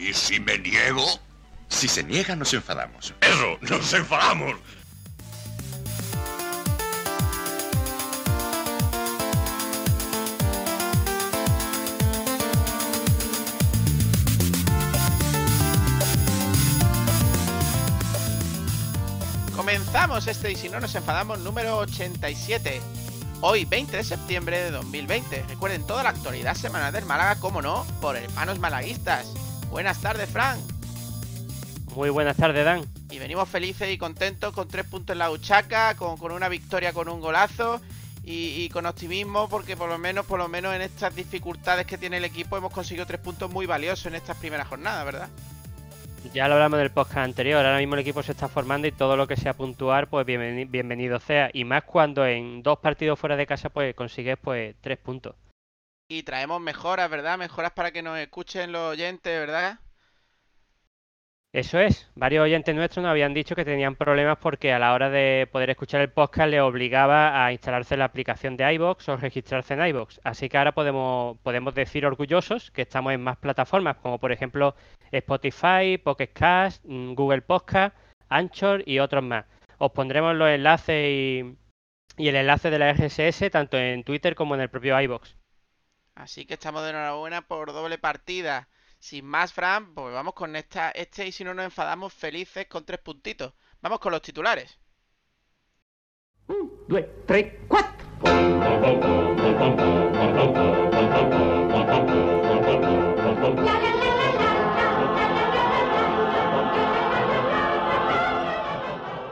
¿Y si me niego? Si se niega, nos enfadamos. Eso, nos enfadamos. Comenzamos este y si no nos enfadamos número 87. Hoy 20 de septiembre de 2020. Recuerden toda la actualidad semanal del Málaga, como no, por hermanos malaguistas. Buenas tardes, Frank. Muy buenas tardes, Dan. Y venimos felices y contentos con tres puntos en la huchaca, con, con una victoria con un golazo y, y con optimismo porque por lo menos, por lo menos en estas dificultades que tiene el equipo hemos conseguido tres puntos muy valiosos en estas primeras jornadas, ¿verdad? Ya lo hablamos del podcast anterior, ahora mismo el equipo se está formando y todo lo que sea puntuar, pues bienveni- bienvenido sea. Y más cuando en dos partidos fuera de casa, pues consigues pues tres puntos. Y traemos mejoras, ¿verdad? Mejoras para que nos escuchen los oyentes, ¿verdad? Eso es, varios oyentes nuestros nos habían dicho que tenían problemas porque a la hora de poder escuchar el podcast les obligaba a instalarse la aplicación de iBox o registrarse en iBox. Así que ahora podemos, podemos decir orgullosos que estamos en más plataformas, como por ejemplo Spotify, Pocket Cast, mm, Google Podcast, Anchor y otros más. Os pondremos los enlaces y, y el enlace de la RSS tanto en Twitter como en el propio iBox. Así que estamos de enhorabuena por doble partida. Sin más, Fran, pues vamos con esta, este y si no nos enfadamos felices con tres puntitos. Vamos con los titulares. due, tre, quattro.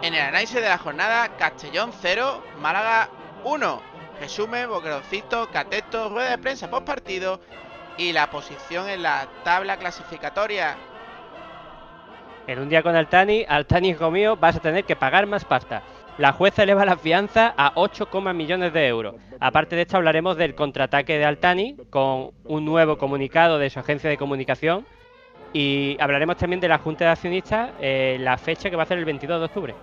En el análisis de la jornada, Castellón 0, Málaga 1. Resumen, boqueroncito, cateto, rueda de prensa post partido y la posición en la tabla clasificatoria. En un día con Altani, Altani, hijo mío, vas a tener que pagar más pasta. La jueza eleva la fianza a 8, millones de euros. Aparte de esto, hablaremos del contraataque de Altani con un nuevo comunicado de su agencia de comunicación. Y hablaremos también de la Junta de Accionistas, eh, la fecha que va a ser el 22 de octubre.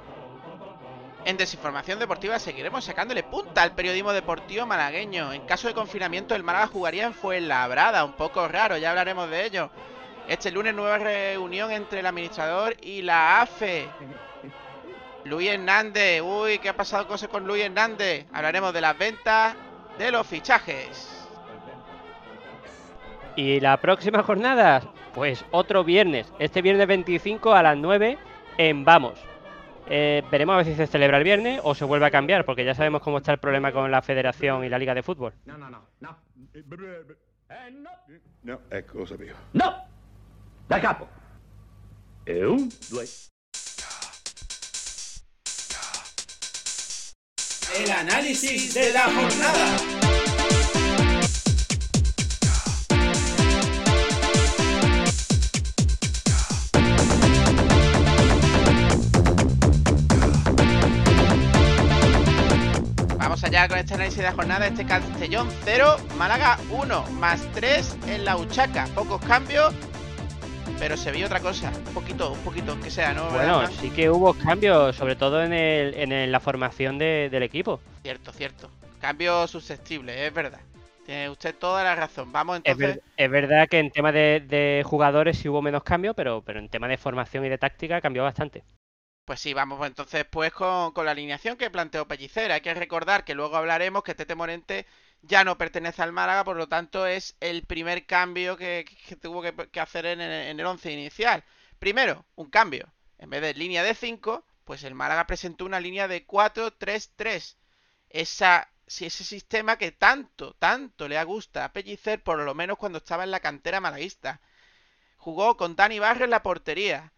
En Desinformación Deportiva seguiremos sacándole punta al periodismo deportivo malagueño. En caso de confinamiento, el Málaga jugaría en Fuenlabrada, un poco raro, ya hablaremos de ello. Este lunes nueva reunión entre el administrador y la AFE. Luis Hernández, uy, ¿qué ha pasado cosas con Luis Hernández? Hablaremos de las ventas, de los fichajes. Y la próxima jornada, pues otro viernes. Este viernes 25 a las 9 en Vamos. Eh, veremos a ver si se celebra el viernes o se vuelve a cambiar, porque ya sabemos cómo está el problema con la federación y la liga de fútbol. No, no, no, no. Eh, no. No, ecco, lo sapevo. No! Da capo. E un, due. El análisis de la jornada. Vamos allá con este análisis de la jornada. Este Castellón 0, Málaga 1, más 3 en la Uchaca. Pocos cambios, pero se vio otra cosa. Un poquito, un poquito, aunque sea, ¿no? Bueno, ¿Verdad? sí que hubo cambios, sobre todo en, el, en el- la formación de- del equipo. Cierto, cierto. Cambio susceptible, es verdad. Tiene usted toda la razón. Vamos Es, entonces. ver- es verdad que en tema de, de jugadores sí hubo menos cambios, pero, pero en tema de formación y de táctica cambió bastante. Pues sí, vamos pues entonces pues con, con la alineación que planteó Pellicer. Hay que recordar que luego hablaremos que Tete Morente ya no pertenece al Málaga, por lo tanto es el primer cambio que, que tuvo que, hacer en el, en el once inicial. Primero, un cambio. En vez de línea de 5, pues el Málaga presentó una línea de 4-3-3. Esa, ese sistema que tanto, tanto le gusta a Pellicer, por lo menos cuando estaba en la cantera malaguista. Jugó con Dani Barrio en la portería.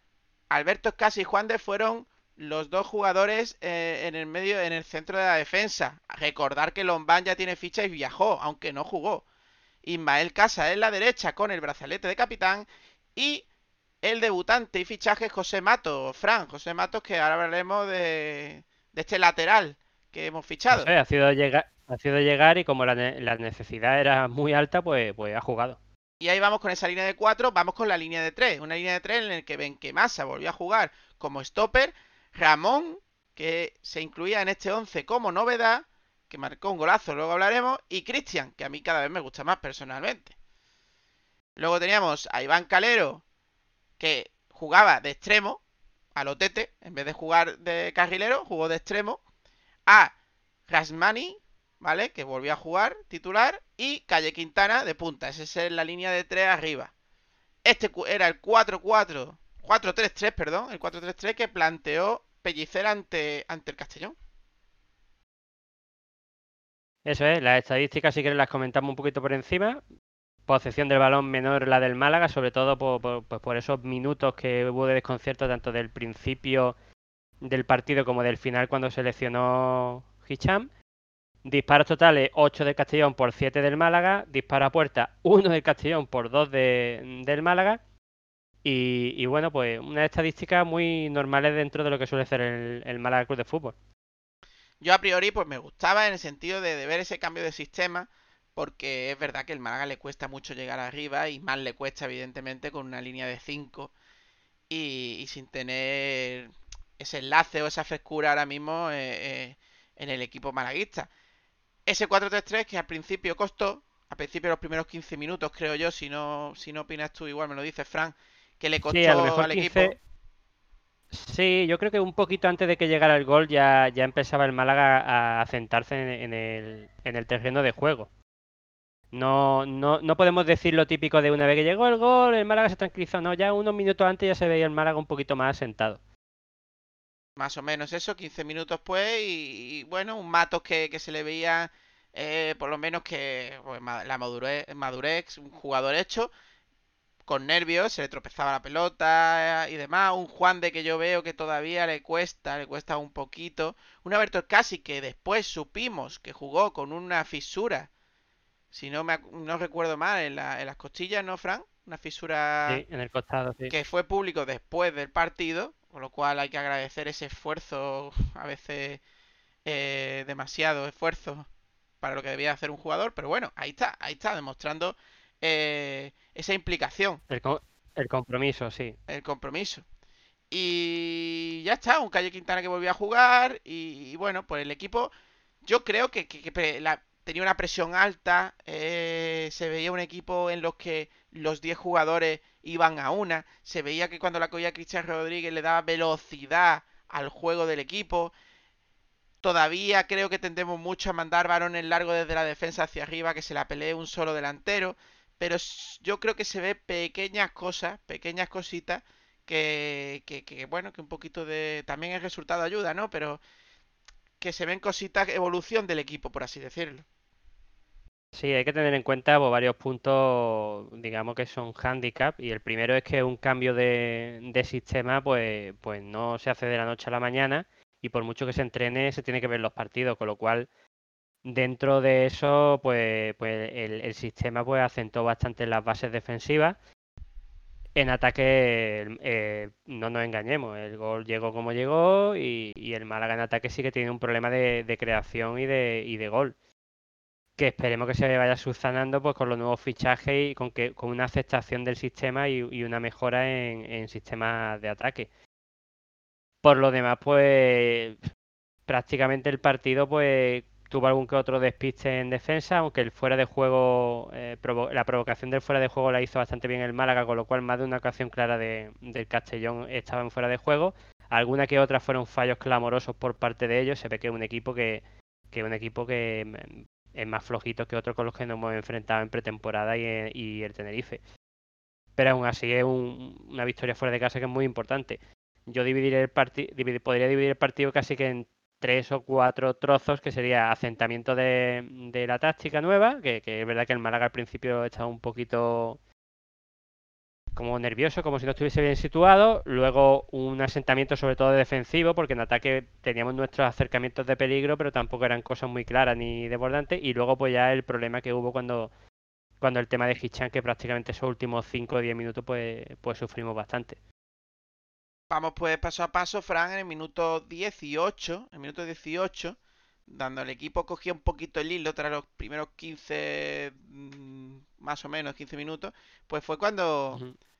Alberto Escasi y Juan de fueron los dos jugadores eh, en el medio, en el centro de la defensa. Recordar que Lombán ya tiene ficha y viajó, aunque no jugó. Ismael Casa en la derecha con el brazalete de capitán y el debutante y fichaje José Mato, Fran, José Matos, que ahora hablaremos de, de este lateral que hemos fichado. Ha sido llegar, llegar y como la, ne- la necesidad era muy alta, pues, pues ha jugado. Y ahí vamos con esa línea de 4, vamos con la línea de 3. Una línea de 3 en la que Benquemasa volvió a jugar como stopper. Ramón, que se incluía en este 11 como novedad, que marcó un golazo, luego hablaremos. Y Cristian, que a mí cada vez me gusta más personalmente. Luego teníamos a Iván Calero que jugaba de extremo a Lotete, en vez de jugar de carrilero, jugó de extremo a Rasmani, ¿vale? Que volvió a jugar titular y Calle Quintana de punta. Esa es la línea de tres arriba. Este era el 4-4, 4-3-3, perdón, el 4-3-3 que planteó Pellicer ante, ante el Castellón. Eso es, las estadísticas si quieres las comentamos un poquito por encima. Posesión del balón menor la del Málaga, sobre todo por, pues por, esos minutos que hubo de desconcierto tanto del principio del partido como del final cuando seleccionó Hicham. Disparos totales 8 del Castellón por 7 del Málaga. Disparo a puerta 1 del Castellón por 2 del Málaga. Y, bueno, pues unas estadísticas muy normales dentro de lo que suele ser el, el Málaga Club de Fútbol. Yo a priori pues me gustaba en el sentido de, ver ese cambio de sistema, porque es verdad que el Málaga le cuesta mucho llegar arriba y más le cuesta evidentemente con una línea de 5 y, sin tener ese enlace o esa frescura ahora mismo eh, eh, en el equipo malaguista. Ese 4-3-3 que al principio costó, a principio los primeros 15 minutos creo yo, si no, si no opinas tú igual me lo dices Frank, que le costó al equipo Sí, yo creo que un poquito antes de que llegara el gol ya, ya empezaba el Málaga a, sentarse en, el, en el terreno de juego. No, no, no podemos decir lo típico de una vez que llegó el gol, el Málaga se tranquilizó. No, ya unos minutos antes ya se veía el Málaga un poquito más sentado. Más o menos eso, 15 minutos pues, y, bueno, un Matos que, que se le veía eh, por lo menos que pues, la madurez, madurez, un jugador hecho, con nervios, se le tropezaba la pelota y demás. Un Juan de que yo veo que todavía le cuesta, le cuesta un poquito. Un Alberto casi que después supimos que jugó con una fisura, si no me no recuerdo mal, en, las costillas, ¿no, Fran? Una fisura sí, en el costado, sí. que fue público después del partido, con lo cual hay que agradecer ese esfuerzo, a veces eh, demasiado esfuerzo para lo que debía hacer un jugador, pero bueno, ahí está, ahí está, demostrando eh, esa implicación. El, compromiso, sí. El compromiso. Y ya está, un Calle Quintana que volvió a jugar. Y, bueno, pues el equipo, yo creo que, tenía una presión alta. Eh, se veía un equipo en los que los 10 jugadores iban a una. Se veía que cuando la cogía Cristian Rodríguez le daba velocidad al juego del equipo. Todavía creo que tendemos mucho a mandar varones largos desde la defensa hacia arriba, que se la pelee un solo delantero pero yo creo que se ve pequeñas cosas, pequeñas cositas que, que, bueno, que un poquito de... También el resultado ayuda, ¿no? Pero que se ven cositas, evolución del equipo, por así decirlo. Sí, hay que tener en cuenta pues, varios puntos, digamos que son handicap, y el primero es que un cambio de, de sistema pues, pues no se hace de la noche a la mañana, y por mucho que se entrene se tiene que ver los partidos, con lo cual Dentro de eso, pues, pues el, sistema pues acentó bastante las bases defensivas. En ataque, eh, no nos engañemos, el gol llegó como llegó y, el Málaga en ataque sí que tiene un problema de, creación y de, y de gol. Que esperemos que se vaya subsanando pues, con los nuevos fichajes y con, que, con una aceptación del sistema y, una mejora en, sistemas de ataque. Por lo demás, pues prácticamente el partido pues tuvo algún que otro despiste en defensa, aunque el fuera de juego, eh, la provocación del fuera de juego la hizo bastante bien el Málaga, con lo cual más de una ocasión clara de, del Castellón estaba en fuera de juego. Alguna que otra fueron fallos clamorosos por parte de ellos. Se ve que es un equipo que, que un equipo que es más flojito que otros con los que nos hemos enfrentado en pretemporada y, el Tenerife. Pero aún así es una victoria fuera de casa que es muy importante. Yo dividiré el partido, podría dividir el partido casi que en tres o cuatro trozos que sería asentamiento de, la táctica nueva, que, es verdad que el Málaga al principio estaba un poquito como nervioso, como si no estuviese bien situado, luego un asentamiento sobre todo defensivo, porque en ataque teníamos nuestros acercamientos de peligro, pero tampoco eran cosas muy claras ni desbordantes, y luego pues ya el problema que hubo cuando cuando el tema de Hichan, que prácticamente esos últimos 5 o 10 minutos pues, pues sufrimos bastante. Vamos pues paso a paso, Fran, en el minuto 18, el minuto 18, dando el equipo cogía un poquito el hilo tras los primeros 15, mm, más o menos 15 minutos, pues fue cuando,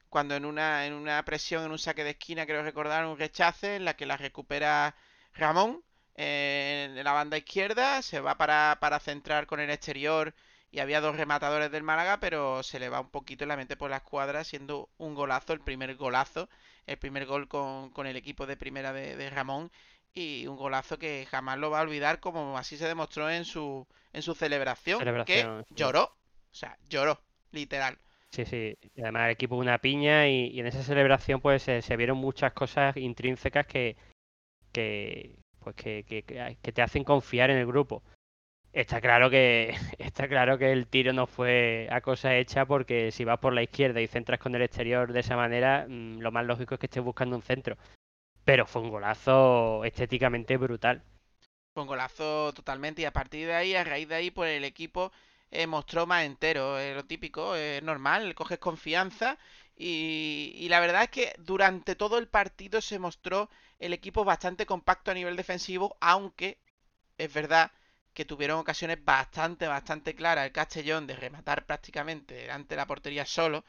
cuando en una, en una presión, en un saque de esquina, creo recordar, un rechace en la que la recupera Ramón en la banda izquierda, se va para, para centrar con el exterior y había dos rematadores del Málaga, pero se le va un poquito la mente por la escuadra, siendo un golazo, el primer golazo, el primer gol con, con el equipo de primera de, de, Ramón, y un golazo que jamás lo va a olvidar, como así se demostró en su, en su celebración, celebración que sí. lloró, o sea, lloró, literal. Sí, sí, y además el equipo una piña y, y en esa celebración pues se, se, vieron muchas cosas intrínsecas que, que pues que, que, que te hacen confiar en el grupo. Está claro que está claro que el tiro no fue a cosa hecha porque si vas por la izquierda y centras con el exterior de esa manera, mmm, lo más lógico es que estés buscando un centro. Pero fue un golazo estéticamente brutal. Fue un golazo totalmente y a partir de ahí, a raíz de ahí, pues el equipo eh, mostró más entero, eh, lo típico, es normal, coges confianza y, y la verdad es que durante todo el partido se mostró el equipo bastante compacto a nivel defensivo, aunque es verdad que tuvieron ocasiones bastante, bastante claras el Castellón de rematar prácticamente delante de la portería solo.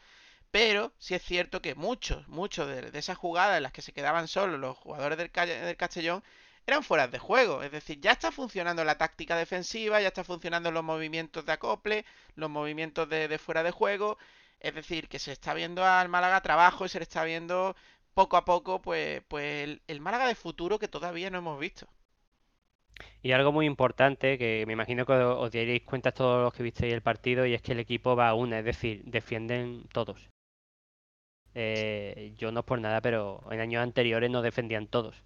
Pero sí es cierto que muchos, muchos de, esas jugadas en las que se quedaban solos los jugadores del, del, Castellón eran fuera de juego. Es decir, ya está funcionando la táctica defensiva, ya está funcionando los movimientos de acople, los movimientos de, fuera de juego. Es decir, que se está viendo al Málaga trabajo y se le está viendo poco a poco pues, pues el, Málaga de futuro que todavía no hemos visto. Y algo muy importante, que me imagino que os daréis cuenta todos los que visteis el partido, y es que el equipo va a una, es decir, defienden todos. Eh, yo no es por nada, pero en años anteriores no defendían todos.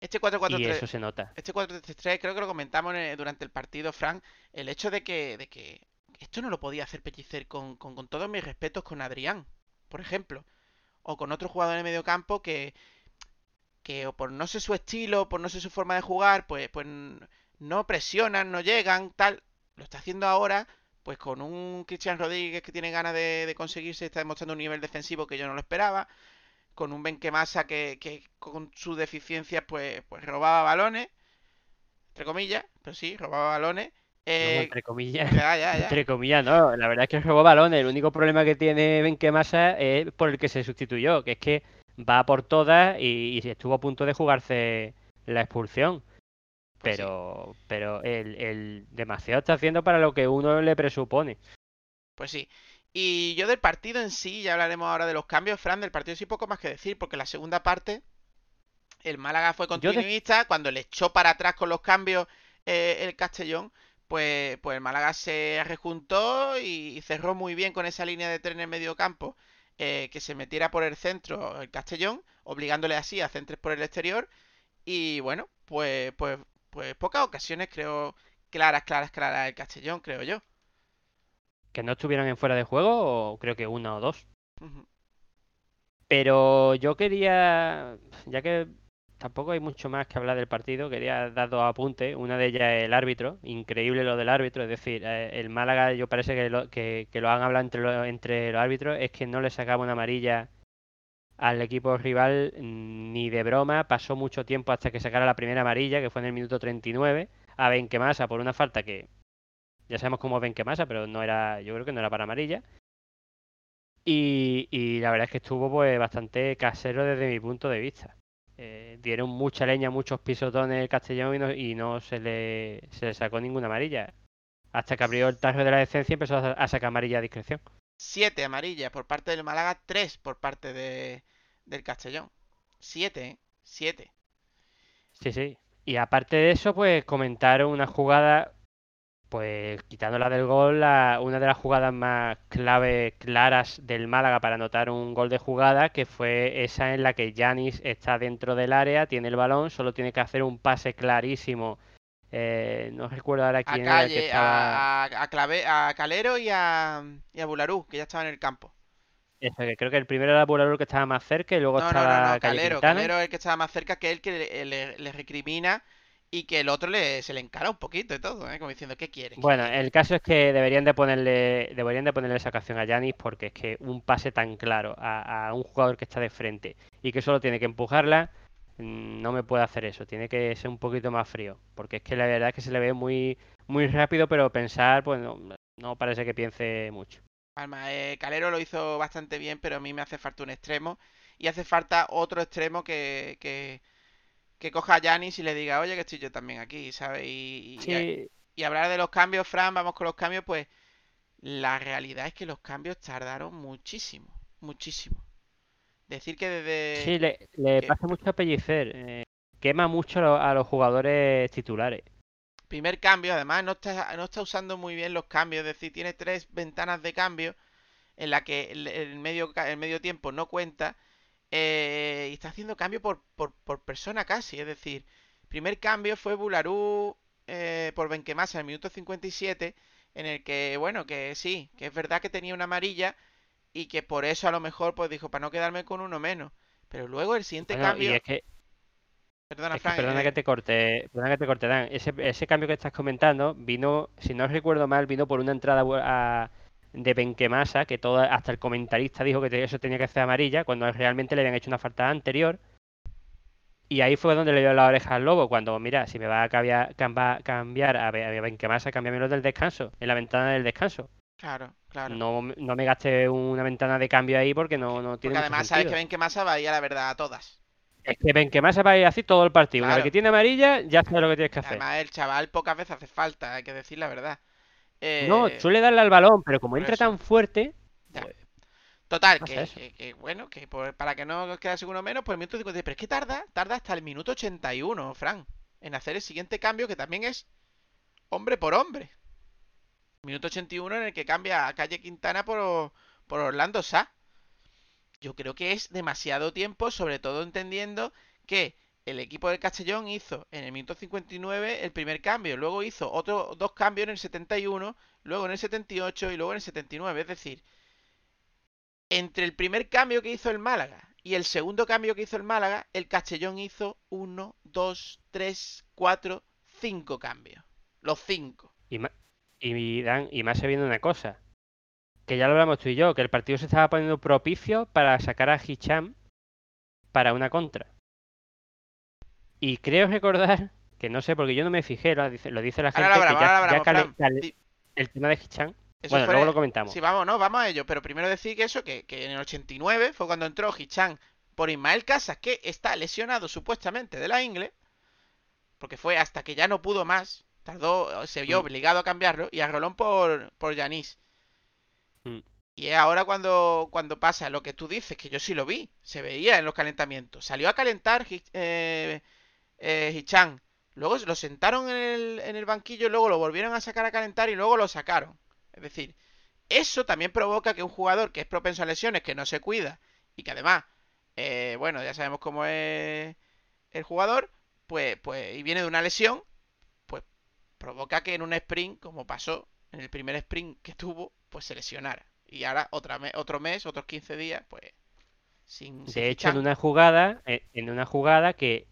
Este 4-4-3. Y eso se nota. Este 4-3-3 creo que lo comentamos durante el partido, Frank. El hecho de que, de que esto no lo podía hacer Pellicer con, con, con todos mis respetos con Adrián, por ejemplo. O con otro jugador en el medio campo que, que o por no sé su estilo, por no sé su forma de jugar, pues, pues no presionan, no llegan, tal. Lo está haciendo ahora, pues con un Cristian Rodríguez que tiene ganas de, de conseguirse, está demostrando un nivel defensivo que yo no lo esperaba. Con un Benquemasa que, que con sus deficiencias, pues, pues robaba balones, entre comillas, pero sí, robaba balones. Eh, no, entre comillas. Ya, ya, ya. Entre comillas, no. La verdad es que robó balones. El único problema que tiene Benquemasa es por el que se sustituyó, que es que va por todas y, y estuvo a punto de jugarse la expulsión. Pues Pero, sí. pero el, el demasiado está haciendo para lo que uno le presupone. Pues sí. Y yo del partido en sí, ya hablaremos ahora de los cambios, Fran, del partido sí poco más que decir, porque la segunda parte, el Málaga fue continuista, cuando le echó para atrás con los cambios eh, el Castellón, pues, pues el Málaga se rejuntó y, y cerró muy bien con esa línea de tren en medio campo eh, que se metiera por el centro el Castellón, obligándole así a centres por el exterior. Y bueno, pues, pues, pues pocas ocasiones creo claras, claras, claras el Castellón, creo yo. ¿Que no estuvieran en fuera de juego? O creo que una o dos. Uh -huh. Pero yo quería, ya que tampoco hay mucho más que hablar del partido, quería dar dos apuntes. Una de ellas es el árbitro, increíble lo del árbitro, es decir, eh, el Málaga, yo parece que lo, que, que lo han hablado entre, lo, entre los árbitros, es que no le sacaba una amarilla al equipo rival ni de broma. Pasó mucho tiempo hasta que sacara la primera amarilla, que fue en el minuto 39, a Benquemasa por una falta que ya sabemos cómo es Benquemasa, pero no era, yo creo que no era para amarilla. Y, y la verdad es que estuvo pues bastante casero desde mi punto de vista. Eh, dieron mucha leña, muchos pisotones el Castellón y no, y no se, le, se, le, sacó ninguna amarilla. Hasta que abrió el tarro de la decencia empezó a, a sacar amarilla a discreción. Siete amarillas por parte del Málaga, tres por parte de, del Castellón. Siete, ¿eh? Siete. Sí, sí. Y aparte de eso, pues comentaron una jugada, pues quitándola del gol, una de las jugadas más clave, claras del Málaga para anotar un gol de jugada, que fue esa en la que Yanis está dentro del área, tiene el balón, solo tiene que hacer un pase clarísimo. Eh, no recuerdo ahora quién a Calle, era que estaba... a, a, Clave, a Calero y a, y a Bularú, que ya estaba en el campo. Eso, que creo que el primero era Bularú que estaba más cerca y luego no, estaba no, no, Calle Calero. Calero es el que estaba más cerca que él que le, le, le recrimina y que el otro le, se le encara un poquito y todo, ¿eh? como diciendo, ¿qué quiere? Bueno, el caso es que deberían de ponerle deberían de ponerle esa ocasión a Yanis porque es que un pase tan claro a, a, un jugador que está de frente y que solo tiene que empujarla, no me puede hacer eso, tiene que ser un poquito más frío, porque es que la verdad es que se le ve muy muy rápido, pero pensar, pues no, no parece que piense mucho. Palma, eh, Calero lo hizo bastante bien, pero a mí me hace falta un extremo y hace falta otro extremo que, que que coja a Yanis y le diga, oye, que estoy yo también aquí, ¿sabes? Y, y. Y hablar de los cambios, Fran, vamos con los cambios, pues la realidad es que los cambios tardaron muchísimo, muchísimo. Decir que desde... Sí, le, le pasa mucho a Pellicer. eh, quema mucho a, lo- a los jugadores titulares. Primer cambio, además no está, no está usando muy bien los cambios, es decir, tiene tres ventanas de cambio en la que el, el medio, el medio tiempo no cuenta eh, y está haciendo cambio por, por, por persona casi, es decir, primer cambio fue Bularú eh, por Benquemasa en el minuto 57 en el que, bueno, que sí, que es verdad que tenía una amarilla y que por eso a lo mejor pues dijo, para no quedarme con uno menos, pero luego el siguiente Bueno, cambio... y es que, Perdona, es que Fran, perdona eh, que te corte, perdona que te corte, Dan. Ese, ese cambio que estás comentando vino, si no recuerdo mal, vino por una entrada a- de Benquemasa, que todo, hasta el comentarista dijo que eso tenía que ser amarilla, cuando realmente le habían hecho una falta anterior. Y ahí fue donde le dio la oreja al lobo, cuando, mira, si me va a cambiar, cambiar a, Be- a Benquemasa, cámbiamelo del descanso, en la ventana del descanso. Claro, claro. No, no me gaste una ventana de cambio ahí porque no, no tiene Porque además sabes sentido. que Benquemasa va a ir a la verdad a todas. Es que Benquemasa va a ir así todo el partido. Una Claro. vez que tiene amarilla, ya sabes lo que tienes que hacer. Además, el chaval pocas veces hace falta, hay que decir la verdad. Eh, No, suele darle al balón, pero como entra tan fuerte, pues, Total, que, que- que, bueno, que por- para que no quedase uno menos, por el minuto 50. Pero es que tarda, tarda hasta el minuto 81, Fran, en hacer el siguiente cambio, que también es hombre por hombre. Minuto 81 en el que cambia a Calle Quintana por, por Orlando Sá. Yo creo que es demasiado tiempo, sobre todo entendiendo que el equipo del Castellón hizo en el minuto 59 el primer cambio, luego hizo otros dos cambios en el 71, luego en el 78 y luego en el 79. Es decir, entre el primer cambio que hizo el Málaga y el segundo cambio que hizo el Málaga, el Castellón hizo 1, 2, 3, 4, 5 cambios. Los 5. y, y, Dan, y más sabiendo una cosa, que ya lo hablamos tú y yo, que el partido se estaba poniendo propicio para sacar a Hicham para una contra. Y creo recordar, que no sé, porque yo no me fijé, lo dice, lo dice la gente, Ahora que hablamos, ya, ahora ya el tema de Hicham, bueno, fue- luego lo comentamos. Sí, vamos, no, vamos a ello. Pero primero decir que eso, que, que en el 89 fue cuando entró Hichan por Ismael Casas, que está lesionado supuestamente de la ingle, porque fue hasta que ya no pudo más, tardó, se vio Mm. obligado a cambiarlo, y a Rolón por, por Yanis. Mm. Y es ahora cuando, cuando pasa lo que tú dices, que yo sí lo vi, se veía en los calentamientos. Salió a calentar eh, eh, Hichan, luego lo sentaron en el, en el banquillo, luego lo volvieron a sacar a calentar y luego lo sacaron. Es decir, eso también provoca que un jugador que es propenso a lesiones, que no se cuida y que además, eh, bueno, ya sabemos cómo es el jugador, pues, pues, y viene de una lesión, provoca que en un sprint, como pasó en el primer sprint que tuvo, pues se lesionara. Y ahora otra me- otro mes, otros 15 días, pues sin... sin De hecho, en una jugada, eh, en una jugada que,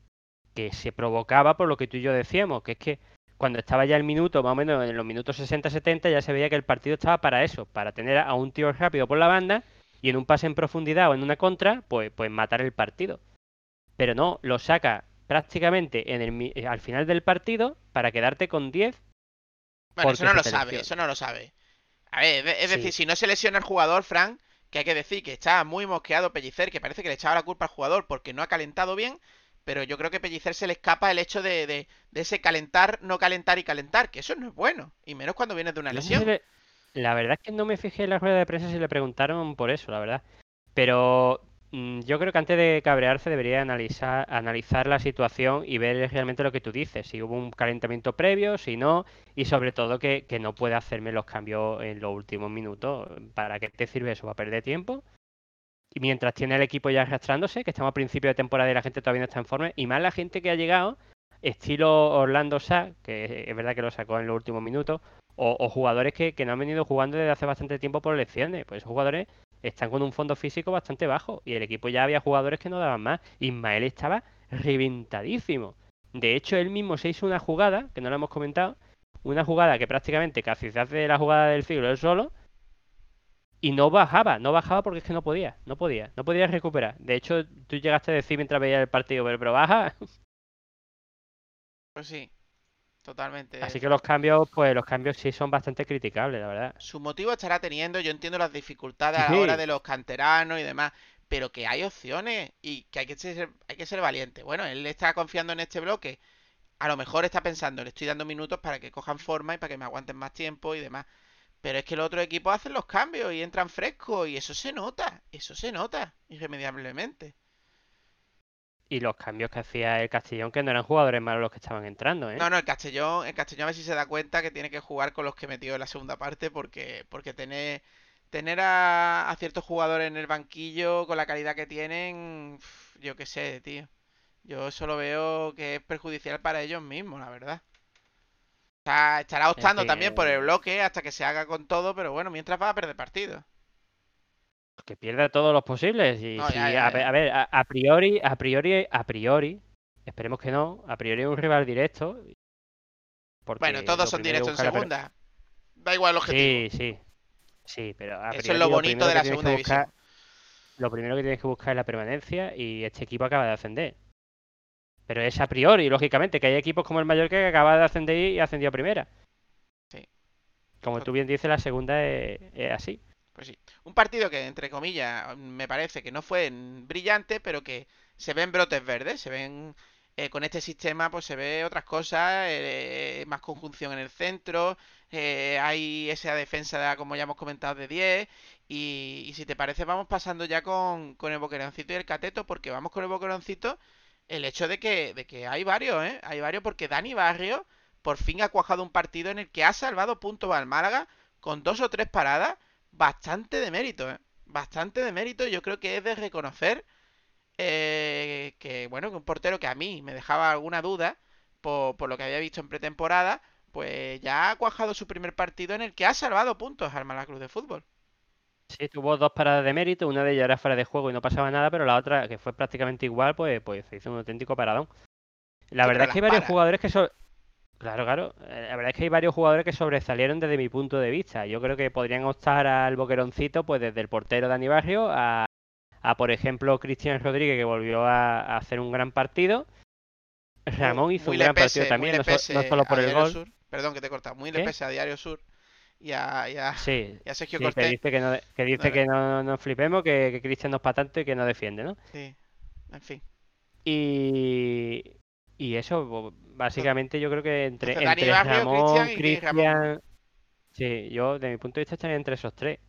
que se provocaba por lo que tú y yo decíamos, que es que cuando estaba ya el minuto, más o menos en los minutos 60-70, ya se veía que el partido estaba para eso, para tener a un tío rápido por la banda y en un pase en profundidad o en una contra, pues, pues matar el partido. Pero no, lo saca prácticamente en el, eh, al final del partido para quedarte con 10. Bueno, eso no lo sabe, eso no lo sabe. A ver, es Sí. decir, si no se lesiona el jugador, Frank, que hay que decir que está muy mosqueado Pellicer, que parece que le echaba la culpa al jugador porque no ha calentado bien, pero yo creo que Pellicer se le escapa el hecho de, de- de ese calentar, no calentar y calentar, que eso no es bueno, y menos cuando vienes de una lesión. le- La verdad es que no me fijé en la rueda de prensa si le preguntaron por eso, la verdad. Pero yo creo que antes de cabrearse debería analizar, analizar la situación y ver realmente lo que tú dices, si hubo un calentamiento previo, si no, y sobre todo que, que no puede hacerme los cambios en los últimos minutos. ¿Para qué te sirve eso? ¿Va a perder tiempo? Y mientras tiene el equipo ya arrastrándose, que estamos a principio de temporada y la gente todavía no está en forma, y más la gente que ha llegado, estilo Orlando Sa, que es verdad que lo sacó en los últimos minutos, o, o jugadores que, que no han venido jugando desde hace bastante tiempo por lesiones. Pues jugadores están con un fondo físico bastante bajo y el equipo ya había jugadores que no daban más. Ismael estaba reventadísimo. De hecho, él mismo se hizo una jugada, que no lo hemos comentado, una jugada que prácticamente casi se hace la jugada del siglo él solo, y no bajaba, no bajaba porque es que no podía, no podía, no podía recuperar. De hecho, tú llegaste a decir mientras veías el partido, pero, pero baja. Pues sí, totalmente. Así que los cambios, pues los cambios sí son bastante criticables, la verdad. Su motivo estará teniendo, yo entiendo las dificultades a la Sí. hora de los canteranos y demás, pero que hay opciones y que hay que ser, hay que ser valiente. Bueno, él está confiando en este bloque A lo mejor está pensando, le estoy dando minutos para que cojan forma y para que me aguanten más tiempo y demás. Pero es que los otros equipos hacen los cambios y entran frescos y eso se nota, eso se nota irremediablemente. Y los cambios que hacía el Castellón, que no eran jugadores malos los que estaban entrando, ¿eh? No, no, el Castellón, el Castellón a ver si se da cuenta que tiene que jugar con los que metió en la segunda parte porque, porque tener, tener a, a ciertos jugadores en el banquillo con la calidad que tienen, yo qué sé, tío. Yo eso lo veo que es perjudicial para ellos mismos, la verdad. O sea, estará optando que- también por el bloque hasta que se haga con todo, pero bueno, mientras va a perder partidos. Que pierda todos los posibles. Y No, si- ya, ya, a, ver- ya. a ver, a, a priori, a priori, a priori, esperemos que no, a priori es un rival directo. Bueno, todos son directos en la segunda. Da igual el objetivo. Sí, sí. Sí, pero a Eso es lo bonito de la segunda buscar- división. lo primero que tienes que buscar es la permanencia y este equipo acaba de ascender. Pero es a priori, lógicamente, que hay equipos como el Mallorca que acaba de ascender y ascendió a primera. Sí. Como tú bien dices, la segunda es, es así. Pues sí. Un partido que, entre comillas, me parece que no fue brillante, pero que se ven brotes verdes, se ven... eh, con este sistema pues se ve otras cosas, eh, más conjunción en el centro, eh, hay esa defensa, como ya hemos comentado, de 10, y, y si te parece vamos pasando ya con, con el boqueroncito y el cateto, porque vamos con el boqueroncito, el hecho de que, de que hay varios, ¿eh? Hay varios porque Dani Barrio por fin ha cuajado un partido en el que ha salvado puntos al Málaga con dos o tres paradas bastante de mérito, ¿eh? Bastante de mérito. Yo creo que es de reconocer eh, que, bueno, que un portero que a mí me dejaba alguna duda por, por lo que había visto en pretemporada, pues ya ha cuajado su primer partido en el que ha salvado puntos al Málaga Club de Fútbol. Sí, tuvo dos paradas de mérito, una de ellas era fuera de juego y no pasaba nada, pero la otra, que fue prácticamente igual, pues, pues se hizo un auténtico paradón. La Sí, verdad es que hay varios para. jugadores que so- Claro, claro. eh, La verdad es que hay varios jugadores que sobresalieron desde mi punto de vista. Yo creo que podrían optar al boqueroncito, pues desde el portero Dani Barrio a, a por ejemplo, Cristian Rodríguez, que volvió a, a hacer un gran partido. Ramón hizo Muy un gran partido también, no, so- no solo por el Diario gol. Sur. Perdón que te he cortado. Muy le pese a Diario Sur y a, y a- Sí, y a Sergio sí, que Cortés. dice que no, que dice que no nos flipemos, que, que Cristian no es para tanto y que no defiende, ¿no? Sí. En fin. Y, y eso, básicamente yo creo que entre, Dani entre Barrio, Ramón, Cristian y Ramón. Cristian... Sí, yo de mi punto de vista estaría entre esos tres.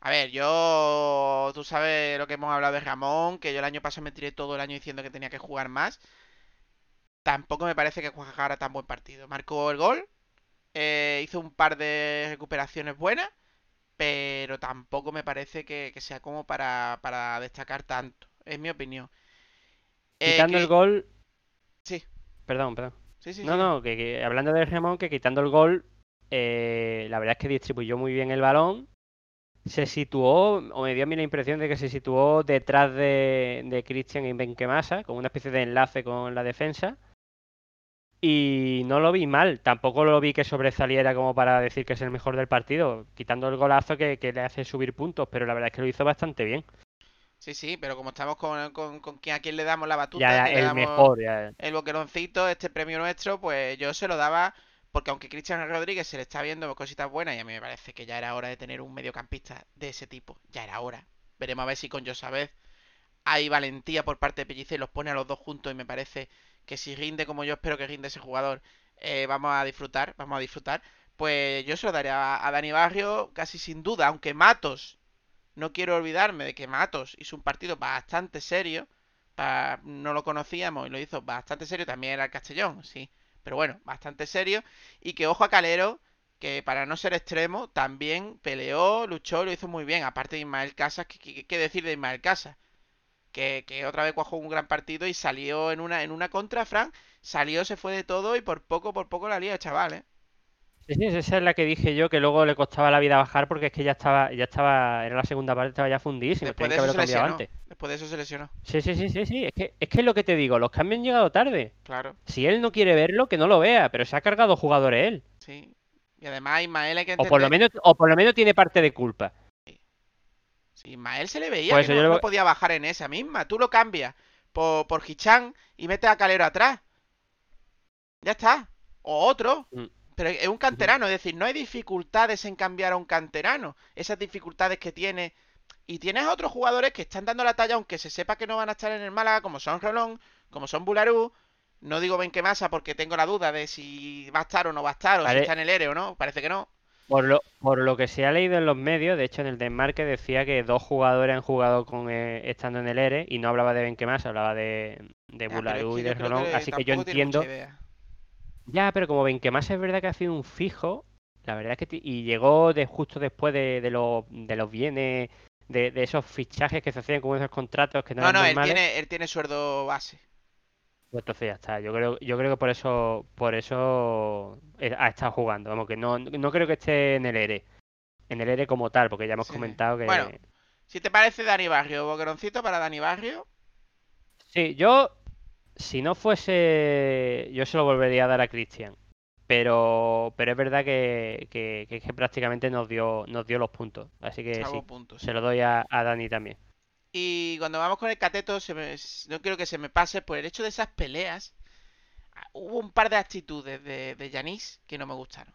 A ver, yo. Tú sabes lo que hemos hablado de Ramón, que yo el año pasado me tiré todo el año diciendo que tenía que jugar más. Tampoco me parece que jugara tan buen partido. Marcó el gol, eh, hizo un par de recuperaciones buenas, pero tampoco me parece que, que sea como para, para destacar tanto. Es mi opinión. Eh, Quitando el gol... Sí, Perdón, perdón. sí, sí. No, sí. no, que, que hablando de Ramón, que quitando el gol, eh, la verdad es que distribuyó muy bien el balón. Se situó, o me dio a mí la impresión de que se situó detrás de, de Cristian y Benquemasa, con una especie de enlace con la defensa. Y no lo vi mal, tampoco lo vi que sobresaliera como para decir que es el mejor del partido, quitando el golazo que, que le hace subir puntos, pero la verdad es que lo hizo bastante bien. Sí, sí, pero como estamos con, con, con a quién le damos la batuta, Ya, ya, le el damos- mejor, ya. el boqueroncito, este premio nuestro, pues yo se lo daba porque aunque Cristian Rodríguez se le está viendo cositas buenas y a mí me parece que ya era hora de tener un mediocampista de ese tipo, ya era hora. Veremos a ver si con Josabez hay valentía por parte de Pellicer los pone a los dos juntos y me parece que si rinde como yo espero que rinde ese jugador, eh, vamos a disfrutar, vamos a disfrutar. Pues yo se lo daría a, a Dani Barrio casi sin duda, aunque Matos, no quiero olvidarme de que Matos hizo un partido bastante serio, no lo conocíamos y lo hizo bastante serio, también era el Castellón, sí, pero bueno, bastante serio, y que ojo a Calero, que para no ser extremo, también peleó, luchó lo hizo muy bien, aparte de Ismael Casas, ¿qué, qué- decir de Ismael Casas? Que, que otra vez cuajó un gran partido y salió en una, en una contra, Frank, salió, se fue de todo y por poco, por poco la lía, chaval, ¿eh? Sí, sí, esa es la que dije yo, que luego le costaba la vida bajar porque es que ya estaba, ya estaba, era la segunda parte, estaba ya fundísimo, Después de que haberlo cambiado antes. después de eso se lesionó, Sí, sí, sí, sí, sí, es que, es que es lo que te digo, los cambios han llegado tarde. claro, Si él no quiere verlo, que no lo vea, pero se ha cargado jugadores él. sí. Y además Ismael hay que O por lo entender- menos, o por lo menos tiene parte de culpa. Sí, Ismael se le veía Pues que no, yo lo- no podía bajar en esa misma. Tú lo cambias por, por Hichan y metes a Calero atrás. Ya está. O otro. Mm. Pero es un canterano, es decir, no hay dificultades en cambiar a un canterano. Esas dificultades que tiene. Y tienes a otros jugadores que están dando la talla, aunque se sepa que no van a estar en el Málaga, como son Rolón, como son Bularú. No digo Benquemasa porque tengo la duda de si va a estar o no va a estar, o si está en el ERE o no. Parece que no. Por lo, por lo que se ha leído en los medios, de hecho en el desmarque decía que dos jugadores han jugado con eh, estando en el ERE y no hablaba de Benquemasa, hablaba de, de pero Bularú y de Rolón, que así que yo entiendo. Ya, pero como Benquemasa es verdad que ha sido un fijo, la verdad es que y llegó de justo después de, de los de los bienes, de, de esos fichajes que se hacían con esos contratos que no, No, eran no, él normales, tiene, él tiene sueldo base. pues entonces ya está. Yo creo, yo creo que por eso, por eso eh, ha estado jugando. Vamos, que no, no creo que esté en el ERE. En el ERE como tal, porque ya hemos Sí. comentado que. Bueno. Si te parece Dani Barrio, boqueroncito para Dani Barrio. Sí, yo, si no fuese, yo se lo volvería a dar a Cristian. Pero, pero es verdad que, que, que es que prácticamente nos dio, nos dio los puntos. Así que sí, puntos. se lo doy a, a Dani también. Y cuando vamos con el cateto, se me- no quiero que se me pase por el hecho de esas peleas. ah, Hubo un par de actitudes de, de Yanis que no me gustaron.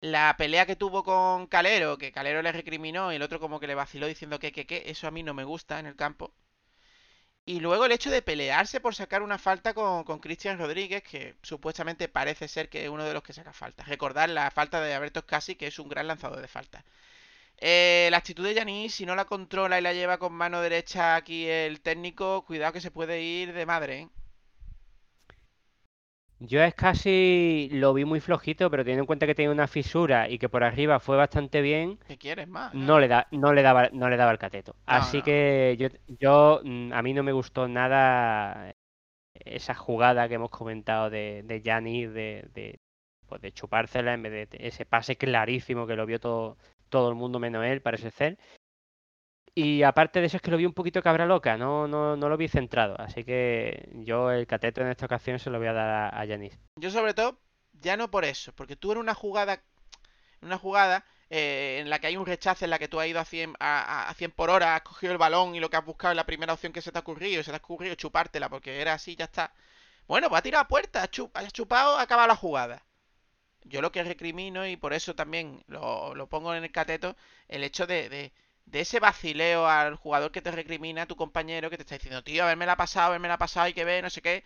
La pelea que tuvo con Calero, que Calero le recriminó y el otro como que le vaciló diciendo que, que, que, eso a mí no me gusta en el campo. Y luego el hecho de pelearse por sacar una falta con, con Cristian Rodríguez, que supuestamente parece ser que es uno de los que saca falta. Recordar la falta de Alberto Scassi, que es un gran lanzador de falta. Eh, la actitud de Yanis, si no la controla y la lleva con mano derecha aquí el técnico, cuidado que se puede ir de madre, ¿eh? Yo es casi lo vi muy flojito, pero teniendo en cuenta que tenía una fisura y que por arriba fue bastante bien, ¿Qué quieres más? no le da, no le daba, no le daba el cateto. Así no. que yo, yo, mm, a mí no me gustó nada esa jugada que hemos comentado de, de Giannis, de, de, pues de chupársela en vez de ese pase clarísimo que lo vio todo, todo el mundo menos él, parece ser. Y aparte de eso es que lo vi un poquito cabra loca, no, no, no lo vi centrado. Así que yo el cateto en esta ocasión se lo voy a dar a, Giannis. Yo sobre todo, ya no por eso, porque tú en una jugada, una jugada eh, en la que hay un rechazo, en la que tú has ido a 100, a, a- a 100 por hora, has cogido el balón y lo que has buscado es la primera opción que se te ha ocurrido, y se te ha ocurrido chupártela porque era así, ya está. Bueno, pues ha tirado a puerta, has chup- has chupado, acaba la jugada. Yo lo que recrimino, y por eso también lo, lo pongo en el cateto, el hecho de, de, de ese vacileo al jugador que te recrimina, a tu compañero que te está diciendo, tío, haberme la pasado, haberme la pasado, hay que ver, no sé qué.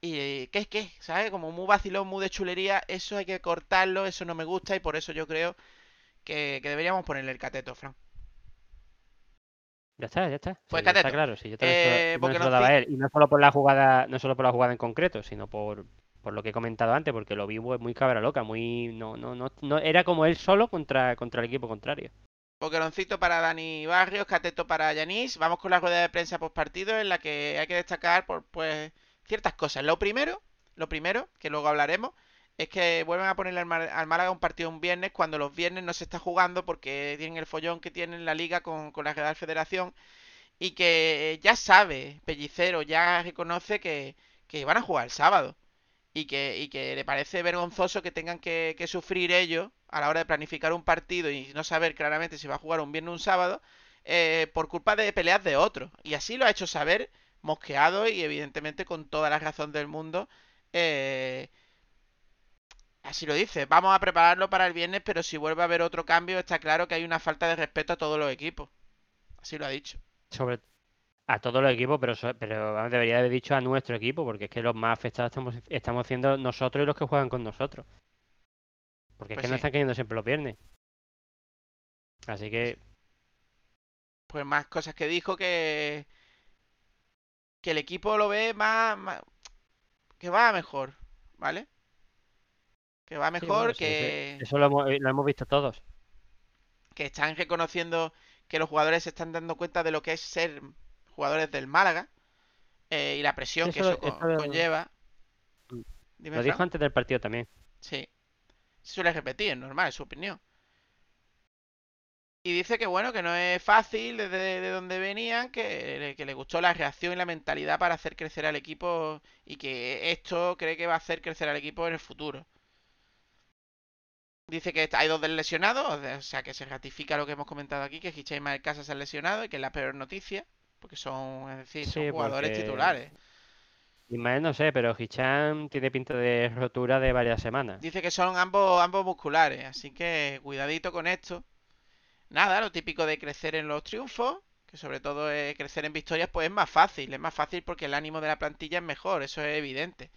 Y ¿qué es qué? ¿Sabes? Como muy vacilón, muy de chulería, eso hay que cortarlo, eso no me gusta y por eso yo creo que, que deberíamos ponerle el cateto, Fran. Ya está, ya está. Pues, Sí, ya está Cateto, claro, sí, yo también eh, no daba él. Y no solo por la jugada, no solo por la jugada en concreto, sino por, por lo que he comentado antes, porque lo vi muy, muy cabra loca, muy no, no, no, no era como él solo contra, contra el equipo contrario. Boqueroncito para Dani Barrios, cateto para Yanis. Vamos con la rueda de prensa post partido en la que hay que destacar por pues ciertas cosas. Lo primero, lo primero, que luego hablaremos, es que vuelven a ponerle al Málaga un partido un viernes cuando los viernes no se está jugando porque tienen el follón que tienen la liga con, con la Real Federación y que ya sabe, Pellicero ya reconoce que, que van a jugar el sábado y que, y que le parece vergonzoso que tengan que, sufrir ellos a la hora de planificar un partido y no saber claramente si va a jugar un viernes o un sábado eh, por culpa de peleas de otros. Y así lo ha hecho saber mosqueado y evidentemente con toda la razón del mundo. eh, así lo dice, vamos a prepararlo para el viernes, pero si vuelve a haber otro cambio está claro que hay una falta de respeto a todos los equipos. Así lo ha dicho. Sobre a todos los equipos, pero, pero debería haber dicho a nuestro equipo, porque es que los más afectados estamos, estamos siendo nosotros y los que juegan con nosotros. Porque es Pues que sí. no están cayendo siempre los viernes. Así que Pues más cosas que dijo que que el equipo lo ve más, más- que va mejor, ¿vale? Que va sí, mejor, bueno, que, eso, eso lo hemos, lo hemos visto todos. que están reconociendo que los jugadores se están dando cuenta de lo que es ser jugadores del Málaga eh, y la presión que Eso- con- conlleva. Mm. Dime, Lo Fran. dijo antes del partido también. Sí. Se suele repetir, es normal, es su opinión. Y dice que bueno, que no es fácil desde de donde venían, que, le- que le gustó la reacción y la mentalidad para hacer crecer al equipo y que esto cree que va a hacer crecer al equipo en el futuro. Dice que hay dos lesionados, o sea que se ratifica lo que hemos comentado aquí, que Mael Casas se han lesionado y que es la peor noticia, porque son, es decir, son Sí, jugadores porque- titulares. Ismael no sé, pero Hichan tiene pinta de rotura de varias semanas. Dice que son ambos, ambos musculares, así que cuidadito con esto. Nada, lo típico de crecer en los triunfos, que sobre todo es crecer en victorias, pues es más fácil, es más fácil porque el ánimo de la plantilla es mejor, eso es evidente.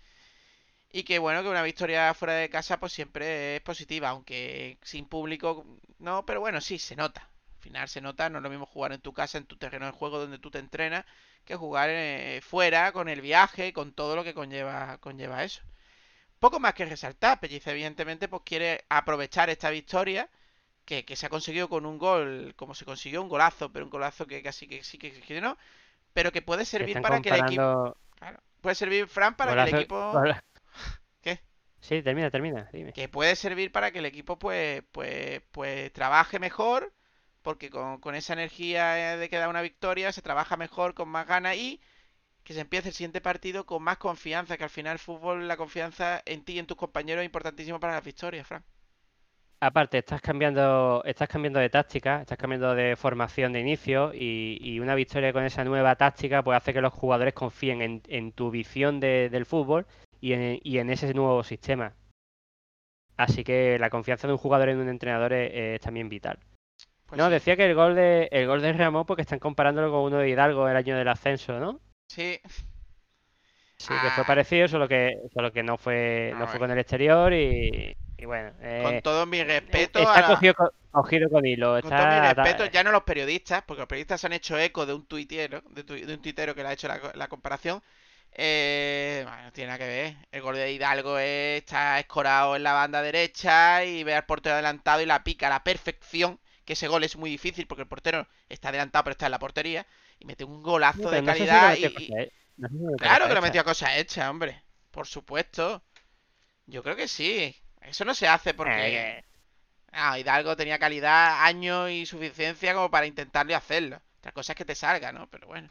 Y que bueno, que una victoria fuera de casa pues siempre es positiva, aunque sin público no, pero bueno, sí, se nota. Final se nota, no es lo mismo jugar en tu casa, en tu terreno de juego donde tú te entrenas, que jugar eh, fuera con el viaje, con todo lo que conlleva, conlleva eso. Poco más que resaltar, Pellice evidentemente pues quiere aprovechar esta victoria que, que, se ha conseguido con un gol, como se consiguió un golazo, pero un golazo que casi que sí que, que, no, pero que puede servir para que el equipo... Claro, puede servir, Fran, para que el equipo... ¿Qué? Sí, termina, termina, dime. Que puede servir para que el equipo pues, pues, pues trabaje mejor, porque con, esa energía de que da una victoria se trabaja mejor, con más ganas y que se empiece el siguiente partido con más confianza, que al final el fútbol, la confianza en ti y en tus compañeros es importantísimo para las victorias, Fran. Aparte, estás cambiando, estás cambiando de táctica, estás cambiando de formación de inicio y, una victoria con esa nueva táctica pues hace que los jugadores confíen en, tu visión del fútbol y en, ese nuevo sistema. Así que la confianza de un jugador en un entrenador es, también vital. Pues no, decía que el gol de el gol de Ramón porque están comparándolo con uno de Hidalgo el año del ascenso, ¿no? Sí. Sí, que fue ah. parecido, solo que solo que no fue no, fue con el exterior y y bueno, eh, con todo mi respeto. Está cogido, con, hilo. Con todo mi respeto, ya no los periodistas, porque los periodistas se han hecho eco de un tuitero, de, un tuitero que le ha hecho la, comparación. Eh, bueno, no tiene nada que ver. El gol de Hidalgo está escorado en la banda derecha y ve al portero adelantado y la pica a la perfección. Que ese gol es muy difícil porque el portero está adelantado pero está en la portería. Y mete un golazo de calidad. y, claro que lo metió a cosa hecha, hombre. Por supuesto. Yo creo que sí. Eso no se hace porque... Eh, ah, Hidalgo tenía calidad, años y suficiencia como para intentarlo y hacerlo. Otra cosa es que te salga, ¿no? Pero bueno.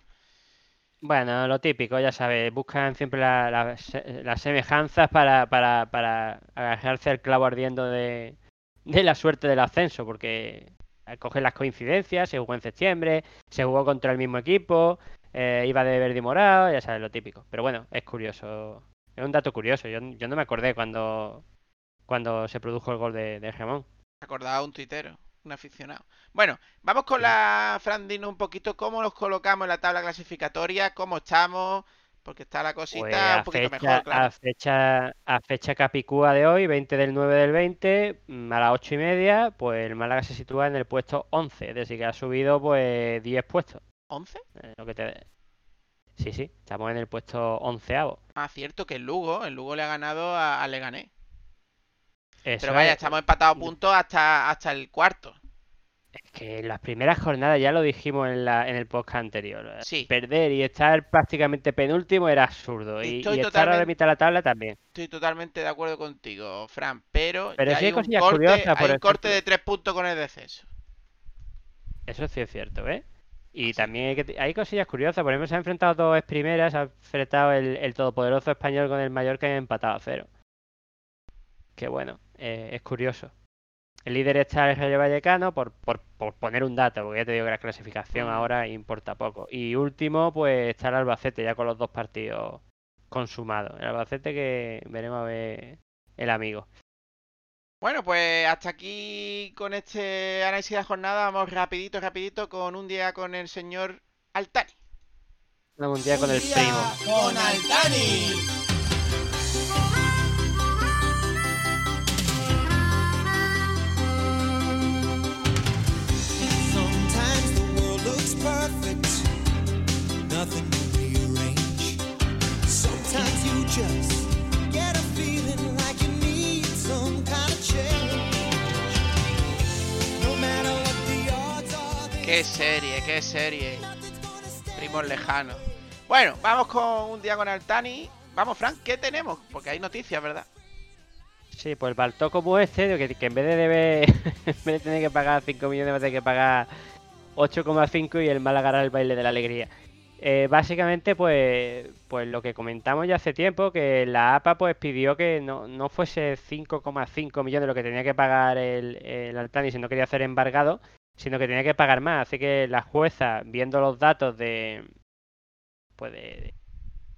Bueno, lo típico, ya sabes, buscan siempre las semejanzas para, para, para agarrarse al clavo ardiendo de, de la suerte del ascenso, porque cogen las coincidencias, se jugó en septiembre, se jugó contra el mismo equipo, eh, iba de verde y morado, ya sabes, lo típico. Pero bueno, es curioso, es un dato curioso, yo, yo no me acordé cuando, cuando se produjo el gol de, de Gemón. Acordaba un tuitero, un aficionado. Bueno, vamos con la Frandino un poquito cómo nos colocamos en la tabla clasificatoria, cómo estamos, porque está la cosita pues un poquito mejor, claro. A fecha, a fecha capicúa de hoy, 20 del 9 del 20, mm, a las 8 y media, pues el Málaga se sitúa en el puesto 11, es decir, que ha subido pues 10 puestos. ¿11? Eh, lo que te... Sí, sí, estamos en el puesto onceavo. Ah, cierto que el Lugo, el Lugo le ha ganado a, a Leganés. Pero vaya, estamos empatados a puntos hasta, hasta el cuarto. Que en las primeras jornadas ya lo dijimos en, la, en el podcast anterior. Perder y estar prácticamente penúltimo era absurdo. y, estar a la mitad de la tabla también. Estoy totalmente de acuerdo contigo, Fran. Pero, hay, un corte, hay un corte de tres puntos con el descenso. Eso sí es cierto, ¿eh? Y también hay, que, hay, cosillas curiosas. Por ejemplo, se han enfrentado dos primeras. Se ha enfrentado el, el todopoderoso español con el mayor que ha empatado a cero. Que bueno. Eh, es curioso. El líder está el Rayo Vallecano, por, por, poner un dato, porque ya te digo que la clasificación mm. ahora importa poco. Y último, pues está el Albacete, ya con los dos partidos consumados. El Albacete que veremos a ver el amigo. Bueno, pues hasta aquí con este análisis de la jornada. Vamos rapidito, rapidito con un día con el señor Altani. un día con el primo. Con Altani. Qué serie, qué serie. Primos lejanos. Bueno, vamos con un día con Altani. Vamos, Frank, ¿qué tenemos? Porque hay noticias, ¿verdad? Sí, pues el como este, que, que en vez de deber, en vez de tener que pagar 5 millones, va a tener que pagar 8,5 y el Málaga el baile de la alegría. Eh, básicamente, pues, pues lo que comentamos ya hace tiempo, que la APA pues pidió que no, no fuese 5,5 millones lo que tenía que pagar el, el Altani si no quería hacer embargado, sino que tenía que pagar más. Así que la jueza, viendo los datos de, pues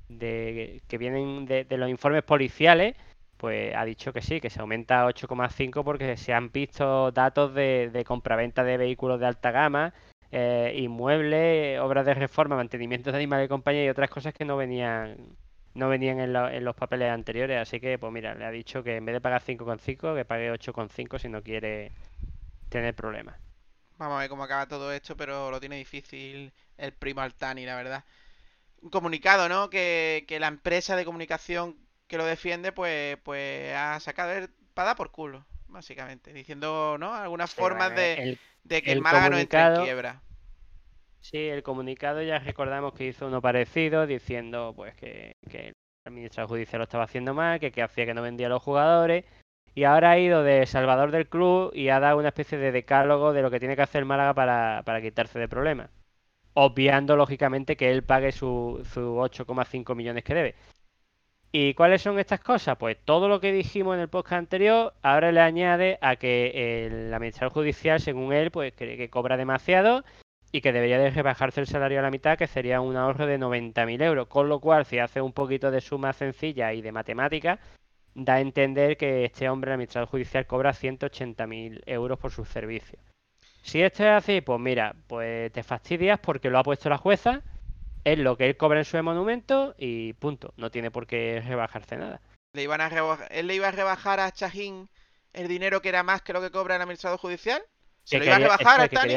de, que vienen de, los informes policiales, pues ha dicho que sí, que se aumenta a 8,5 porque se han visto datos de, de compraventa de vehículos de alta gama eh, inmuebles, obras de reforma, mantenimiento de animales de compañía y otras cosas que no venían no venían en, en, los papeles anteriores. Así que, pues mira, le ha dicho que en vez de pagar 5,5, que pague 8,5 si no quiere tener problemas. Vamos a ver cómo acaba todo esto, pero lo tiene difícil el primo Altani, la verdad. Un comunicado, ¿no? Que, que la empresa de comunicación que lo defiende, pues, pues ha sacado el para por culo, básicamente. Diciendo, ¿no? Algunas formas de, de, que el, Málaga no entre en quiebra. Sí, el comunicado ya recordamos que hizo uno parecido, diciendo pues que, que el ministro judicial lo estaba haciendo mal, que, que hacía que no vendía a los jugadores. Y ahora ha ido de salvador del club y ha dado una especie de decálogo de lo que tiene que hacer Málaga para, para quitarse de problemas. Obviando, lógicamente, que él pague su, su 8,5 millones que debe. ¿Y cuáles son estas cosas? Pues todo lo que dijimos en el podcast anterior, ahora le añade a que el administrador judicial, según él, pues cree que cobra demasiado y que debería de rebajarse el salario a la mitad, que sería un ahorro de 90.000 euros. Con lo cual, si hace un poquito de suma sencilla y de matemática, da a entender que este hombre, el administrador judicial, cobra 180.000 euros por sus servicios. Si esto es así, pues mira, pues te fastidias porque lo ha puesto la jueza, es lo que él cobra en su monumento y punto. No tiene por qué rebajarse nada. ¿Le iban a Él le iba a rebajar a Chajín el dinero que era más que lo que cobra el administrador judicial. ¿Se lo iba a rebajar a Tani?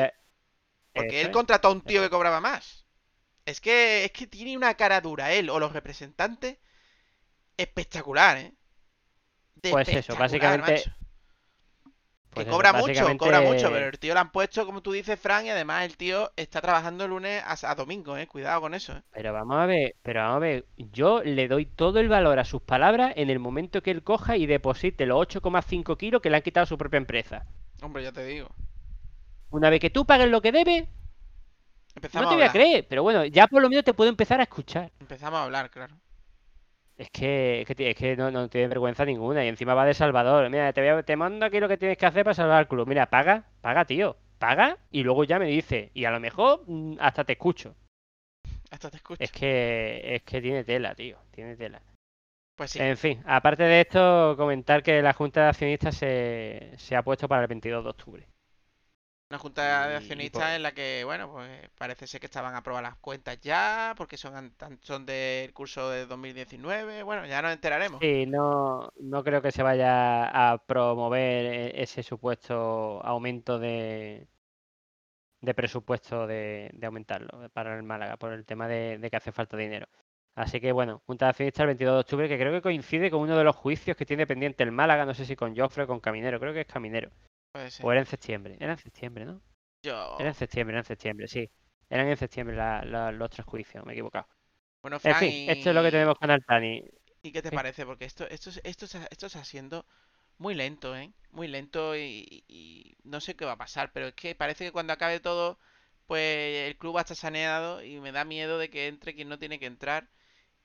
Porque él contrató a un tío que cobraba más. Es que, es que tiene una cara dura él o los representantes espectacular, ¿eh? pues eso, básicamente. Pues que cobra mucho, cobra mucho, pero el tío lo han puesto, como tú dices, Frank, y además el tío está trabajando el lunes a, domingo, eh. Cuidado con eso, eh. Pero vamos a ver, pero vamos a ver, yo le doy todo el valor a sus palabras en el momento que él coja y deposite los 8,5 kilos que le han quitado a su propia empresa. Hombre, ya te digo. Una vez que tú pagues lo que debes, no te voy a creer, pero bueno, ya por lo menos te puedo empezar a escuchar. Empezamos a hablar, claro. Es que, es que, no, no, tiene vergüenza ninguna y encima va de Salvador. Mira, te, te mando aquí lo que tienes que hacer para salvar al club. Mira, paga, paga, tío. Paga y luego ya me dice. Y a lo mejor mm, hasta te escucho. Hasta te escucho. Es que, es que tiene tela, tío. Tiene tela. Pues sí. En fin, aparte de esto, comentar que la Junta de Accionistas se, se ha puesto para el 22 de octubre. Una junta de accionistas en la que, bueno, pues parece ser que estaban a probar las cuentas ya, porque son, son del curso de 2019. Bueno, ya nos enteraremos. Sí, no, no creo que se vaya a promover e, ese supuesto aumento de, de presupuesto de, aumentarlo para el Málaga, por el tema de, que hace falta dinero. Así que bueno, Junta de Accionistas el 22 de octubre, que creo que coincide con uno de los juicios que tiene pendiente el Málaga, no sé si con Joffre o con Caminero, creo que es Caminero. O era en septiembre. Era en septiembre, ¿no? Yo... Era en septiembre, era en septiembre, sí. Eran en septiembre los tres juicios, me he equivocado. Bueno, en fin, esto es lo que tenemos con Altani. ¿Y qué te parece? Porque esto, esto, esto, esto está siendo muy lento, ¿eh? Muy lento y, no sé qué va a pasar, pero es que parece que cuando acabe todo, pues el club va a estar saneado y me da miedo de que entre quien no tiene que entrar.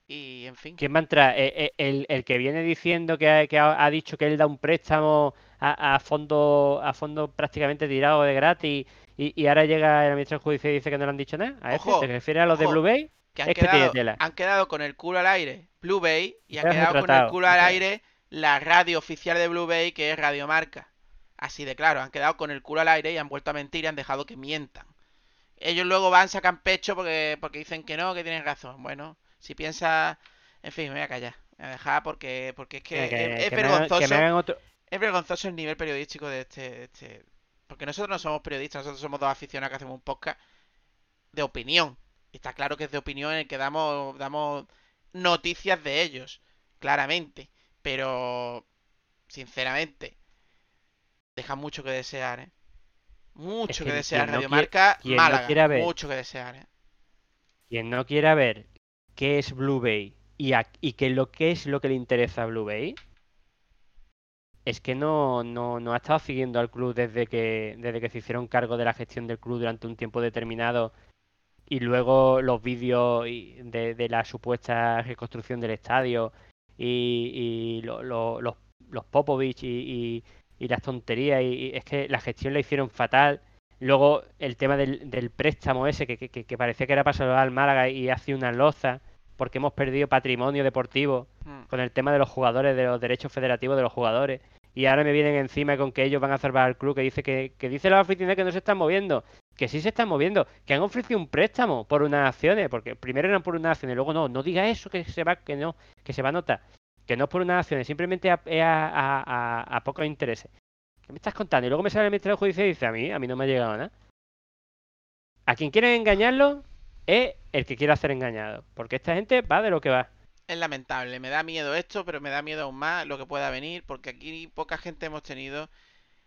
Y en fin. ¿Quién va a entrar? Eh, eh, el, que viene diciendo que, ha, ha, dicho que él da un préstamo a, fondo a fondo prácticamente tirado de gratis y, ahora llega el administrador judicial y dice que no le han dicho nada. ¿A ese? ¿Te refieres a los de Blue Bay? Que han, quedado, han quedado con el culo al aire Blue Bay y han quedado con el culo al aire la radio oficial de Blue Bay que es Radio Marca. Así de claro, han quedado con el culo al aire y han vuelto a mentir y han dejado que mientan. Ellos luego van, sacan pecho porque, porque dicen que no, que tienen razón. Bueno, si piensa... En fin, me voy a callar. Me voy a dejar porque, porque es que, es, vergonzoso. Es vergonzoso el nivel periodístico de este, este, Porque nosotros no somos periodistas, nosotros somos dos aficionados que hacemos un podcast de opinión. Y está claro que es de opinión en el que damos, damos noticias de ellos, claramente. Pero, sinceramente, deja mucho que desear, ¿eh? Mucho que, desear. Radio Marca, Málaga. mucho que desear, ¿eh? Quien no quiera ver qué es Blue Bay y, y qué, lo, qué es lo que le interesa a Blue Bay, es que no, no, no, ha estado siguiendo al club desde que, desde que se hicieron cargo de la gestión del club durante un tiempo determinado y luego los vídeos de, la supuesta reconstrucción del estadio y, los, los Popovich y, y, las tonterías y, es que la gestión la hicieron fatal. Luego el tema del, del préstamo ese que, que, que, parecía que era para salvar al Málaga y hace una loza porque hemos perdido patrimonio deportivo hmm. con el tema de los jugadores, de los derechos federativos de los jugadores y ahora me vienen encima con que ellos van a salvar al club, que dice que, que dice la oficina que no se están moviendo. que sí se están moviendo, que han ofrecido un préstamo por unas acciones, porque primero eran por unas acciones, luego no, no diga eso que se va, que no, que se va a notar, que no es por unas acciones, simplemente a, a, a, a pocos intereses. ¿Qué me estás contando? Y luego me sale el Ministerio Judicial y dice, a mí, a mí no me ha llegado nada. A quien quieren engañarlo es el que quiere hacer engañado, porque esta gente va de lo que va. Es lamentable, me da miedo esto, pero me da miedo aún más lo que pueda venir, porque aquí poca gente hemos tenido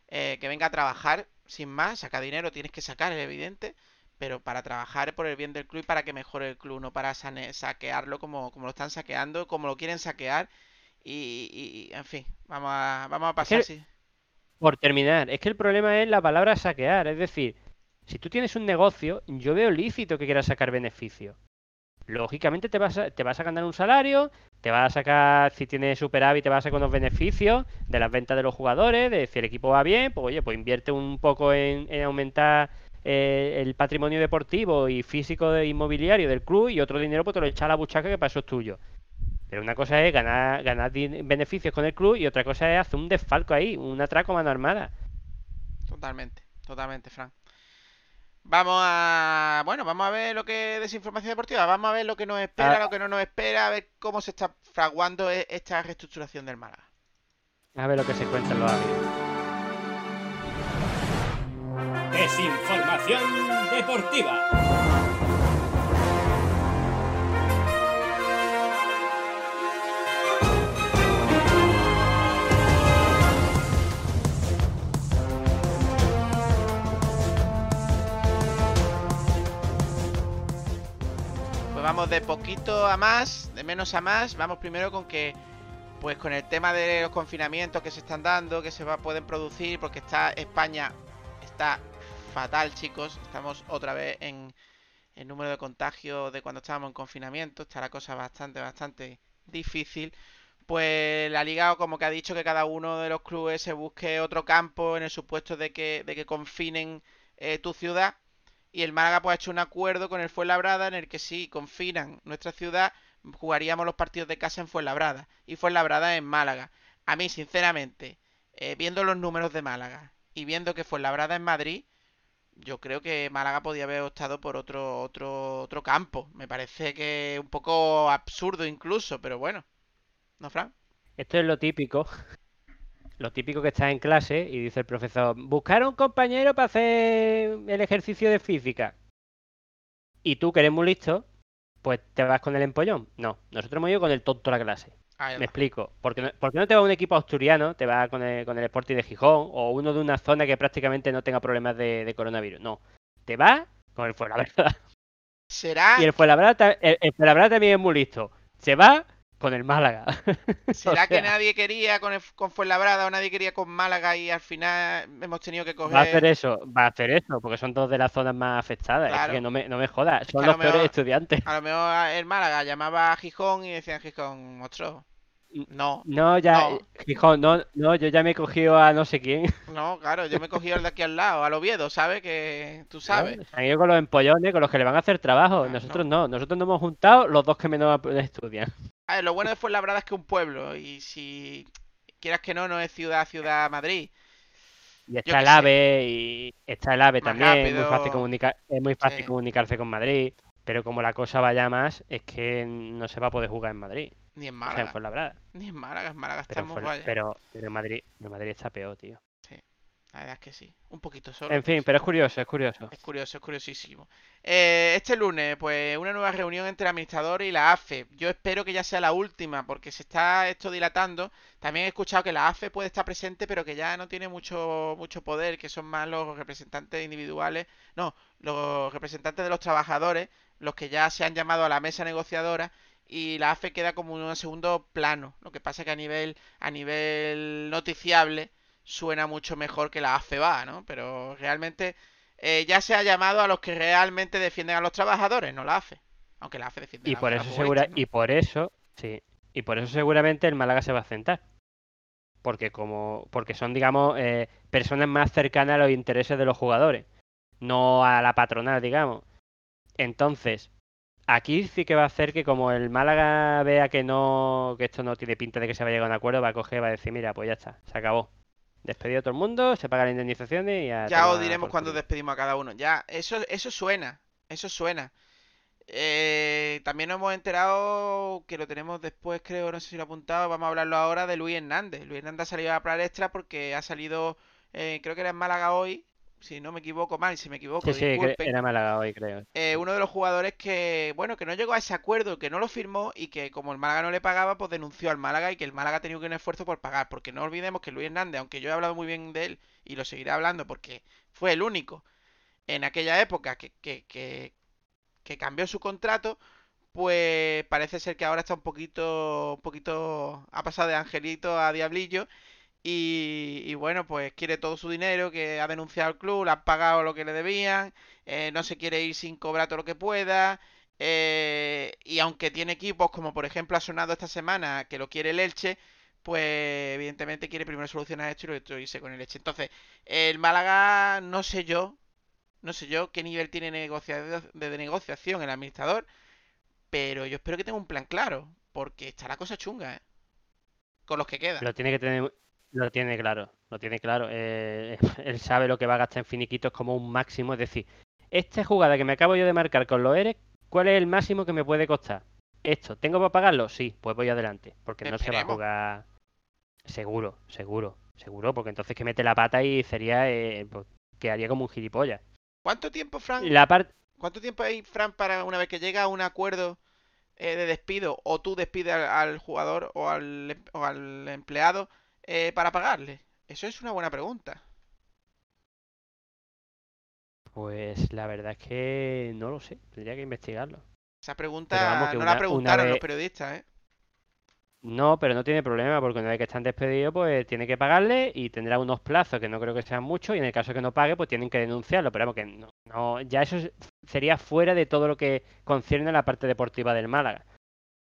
eh, que venga a trabajar sin más, saca dinero, tienes que sacar, es evidente, pero para trabajar por el bien del club y para que mejore el club, no para saquearlo como, como lo están saqueando, como lo quieren saquear. Y, y en fin, vamos a, vamos a pasar. Es Por terminar, es que el problema es la palabra saquear, es decir, si tú tienes un negocio, yo veo lícito que quieras sacar beneficio. Lógicamente te vas, a, te vas a ganar un salario, te vas a sacar, si tienes superávit, te vas a sacar unos beneficios de las ventas de los jugadores, de si el equipo va bien, pues oye, pues invierte un poco en, aumentar eh, el patrimonio deportivo y físico de inmobiliario del club y otro dinero pues te lo echa a la buchaca que para eso es tuyo. Pero una cosa es ganar, ganar beneficios con el club y otra cosa es hacer un desfalco ahí, un atraco a mano armada. Totalmente, totalmente, Frank. Vamos a. Bueno, vamos a ver lo que. Desinformación deportiva. Vamos a ver lo que nos espera, ah. lo que no nos espera, a ver cómo se está fraguando e, esta reestructuración del Málaga. A ver lo que se cuenta en los avios. Desinformación deportiva. De poquito a más, de menos a más. Vamos primero con que, pues con el tema de los confinamientos que se están dando, que se va, pueden producir, porque está España está fatal, chicos. Estamos otra vez en el número de contagios de cuando estábamos en confinamiento. Está la cosa bastante, bastante difícil. Pues la liga como que ha dicho que cada uno de los clubes se busque otro campo en el supuesto de que, de que confinen eh, tu ciudad y el Málaga pues ha hecho un acuerdo con el Fuenlabrada en el que si confinan nuestra ciudad, jugaríamos los partidos de casa en Fuenlabrada y Fuenlabrada en Málaga. A mí, sinceramente, eh, viendo los números de Málaga y viendo que Fuenlabrada en Madrid, yo creo que Málaga podía haber optado por otro, otro, otro campo. Me parece que un poco absurdo incluso, pero bueno. ¿No, Fran? Esto es lo típico lo típico que estás en clase y dice el profesor, buscar un compañero para hacer el ejercicio de física. Y tú, que eres muy listo, pues te vas con el empollón. No, nosotros hemos ido con el tonto a la clase. Me explico. ¿Por qué, no, no te va un equipo asturiano? Te va con el, con el Sporting de Gijón o uno de una zona que prácticamente no tenga problemas de, coronavirus. No. Te va con el Fuenlabrada. ¿Será? Y el Fuenlabrada, el, el Fuenlabrada también es muy listo. Se va con el Málaga. ¿Será que nadie quería con, el, con Fuenlabrada o nadie quería con Málaga y al final hemos tenido que coger... Va a hacer eso, va a hacer eso, porque son dos de las zonas más afectadas. Es que no me, no me jodas, son los peores estudiantes. A lo mejor el Málaga llamaba a Gijón y decían Gijón, monstruo. No. No, ya, Gijón, no, no, yo ya me he cogido a no sé quién. No, claro, yo me he cogido al de aquí al lado, al Oviedo, ¿sabes? Que tú sabes. han ido con los empollones, con los que le van a hacer trabajo. Nosotros no. nosotros nos hemos juntado los dos que menos estudian lo bueno de Fuenlabrada es que es un pueblo y si quieras que no, no es ciudad, ciudad Madrid. Y está el AVE y está el AVE también, es muy fácil, comunicar, es muy fácil comunicarse con Madrid, pero como la cosa vaya más, es que no se va a poder jugar en Madrid. Ni en Málaga. en Fuenlabrada. Ni en Málaga, en Málaga estamos pero, pero, Madrid, en Madrid está peor, tío. La verdad es que sí. Un poquito solo. En fin, pero es curioso, es curioso. Es curioso, es curiosísimo. Eh, este lunes, pues una nueva reunión entre el administrador y la AFE. Yo espero que ya sea la última, porque se está esto dilatando. También he escuchado que la AFE puede estar presente, pero que ya no tiene mucho, mucho poder, que son más los representantes individuales. No, los representantes de los trabajadores, los que ya se han llamado a la mesa negociadora y la AFE queda como en un segundo plano. Lo que pasa que a nivel, a nivel noticiable suena mucho mejor que la AFEBA, ¿no? Pero realmente eh, ya se ha llamado a los que realmente defienden a los trabajadores, no la AFE. Aunque la AFE defiende y por eso segura Y por eso, sí, y por eso seguramente el Málaga se va a sentar. Porque como porque son, digamos, eh, personas más cercanas a los intereses de los jugadores, no a la patronal, digamos. Entonces, aquí sí que va a hacer que como el Málaga vea que no que esto no tiene pinta de que se vaya a llegar a un acuerdo, va a coger, va a decir, mira, pues ya está, se acabó Despedido a todo el mundo, se pagan las indemnizaciones y a Ya os diremos cuando despedimos a cada uno. Ya, eso, eso suena. Eso suena. Eh, también nos hemos enterado que lo tenemos después, creo, no sé si lo he apuntado. Vamos a hablarlo ahora de Luis Hernández. Luis Hernández ha salido a la palestra porque ha salido, eh, creo que era en Málaga hoy. Si no me equivoco mal, si me equivoco, Sí, sí, era Málaga hoy, creo. eh, uno de los jugadores que, bueno, que no llegó a ese acuerdo, que no lo firmó y que como el Málaga no le pagaba, pues denunció al Málaga y que el Málaga ha tenido que un esfuerzo por pagar. Porque no olvidemos que Luis Hernández, aunque yo he hablado muy bien de él y lo seguiré hablando porque fue el único en aquella época que, que, que, que cambió su contrato, pues parece ser que ahora está un poquito, un poquito, ha pasado de angelito a diablillo y, bueno, pues quiere todo su dinero, que ha denunciado al club, le han pagado lo que le debían, eh, no se quiere ir sin cobrar todo lo que pueda. eh, y aunque tiene equipos como por ejemplo ha sonado esta semana que lo quiere el Elche, pues evidentemente quiere primero solucionar esto y luego irse con el Elche. Entonces, el Málaga, no sé yo, no sé yo qué nivel tiene de negociación el administrador, pero yo espero que tenga un plan claro, porque está la cosa chunga, ¿eh? Con los que quedan. Lo tiene que tener, lo tiene claro, lo tiene claro. eh, él sabe lo que va a gastar en finiquitos como un máximo. Es decir, esta jugada que me acabo yo de marcar con los ERE, ¿cuál es el máximo que me puede costar? Esto, ¿tengo para pagarlo? Sí, pues voy adelante. Porque no se va a jugar seguro, seguro, seguro. Porque entonces que mete la pata y sería, eh, pues, quedaría como un gilipollas. ¿Cuánto tiempo, Frank? La. ¿Cuánto tiempo hay, Fran, para una vez que llega a un acuerdo eh, de despido o tú despides al, al jugador o al, o al empleado eh, para pagarle? Eso es una buena pregunta. Pues la verdad es que no lo sé, tendría que investigarlo. Esa pregunta vamos, que no una- la preguntaron los periodistas, ¿eh? No, pero no tiene problema porque una vez que están despedidos, pues tiene que pagarle y tendrá unos plazos que no creo que sean muchos y en el caso que no pague, pues tienen que denunciarlo. Pero vamos, que no, no- ya eso es- sería fuera de todo lo que concierne a la parte deportiva del Málaga.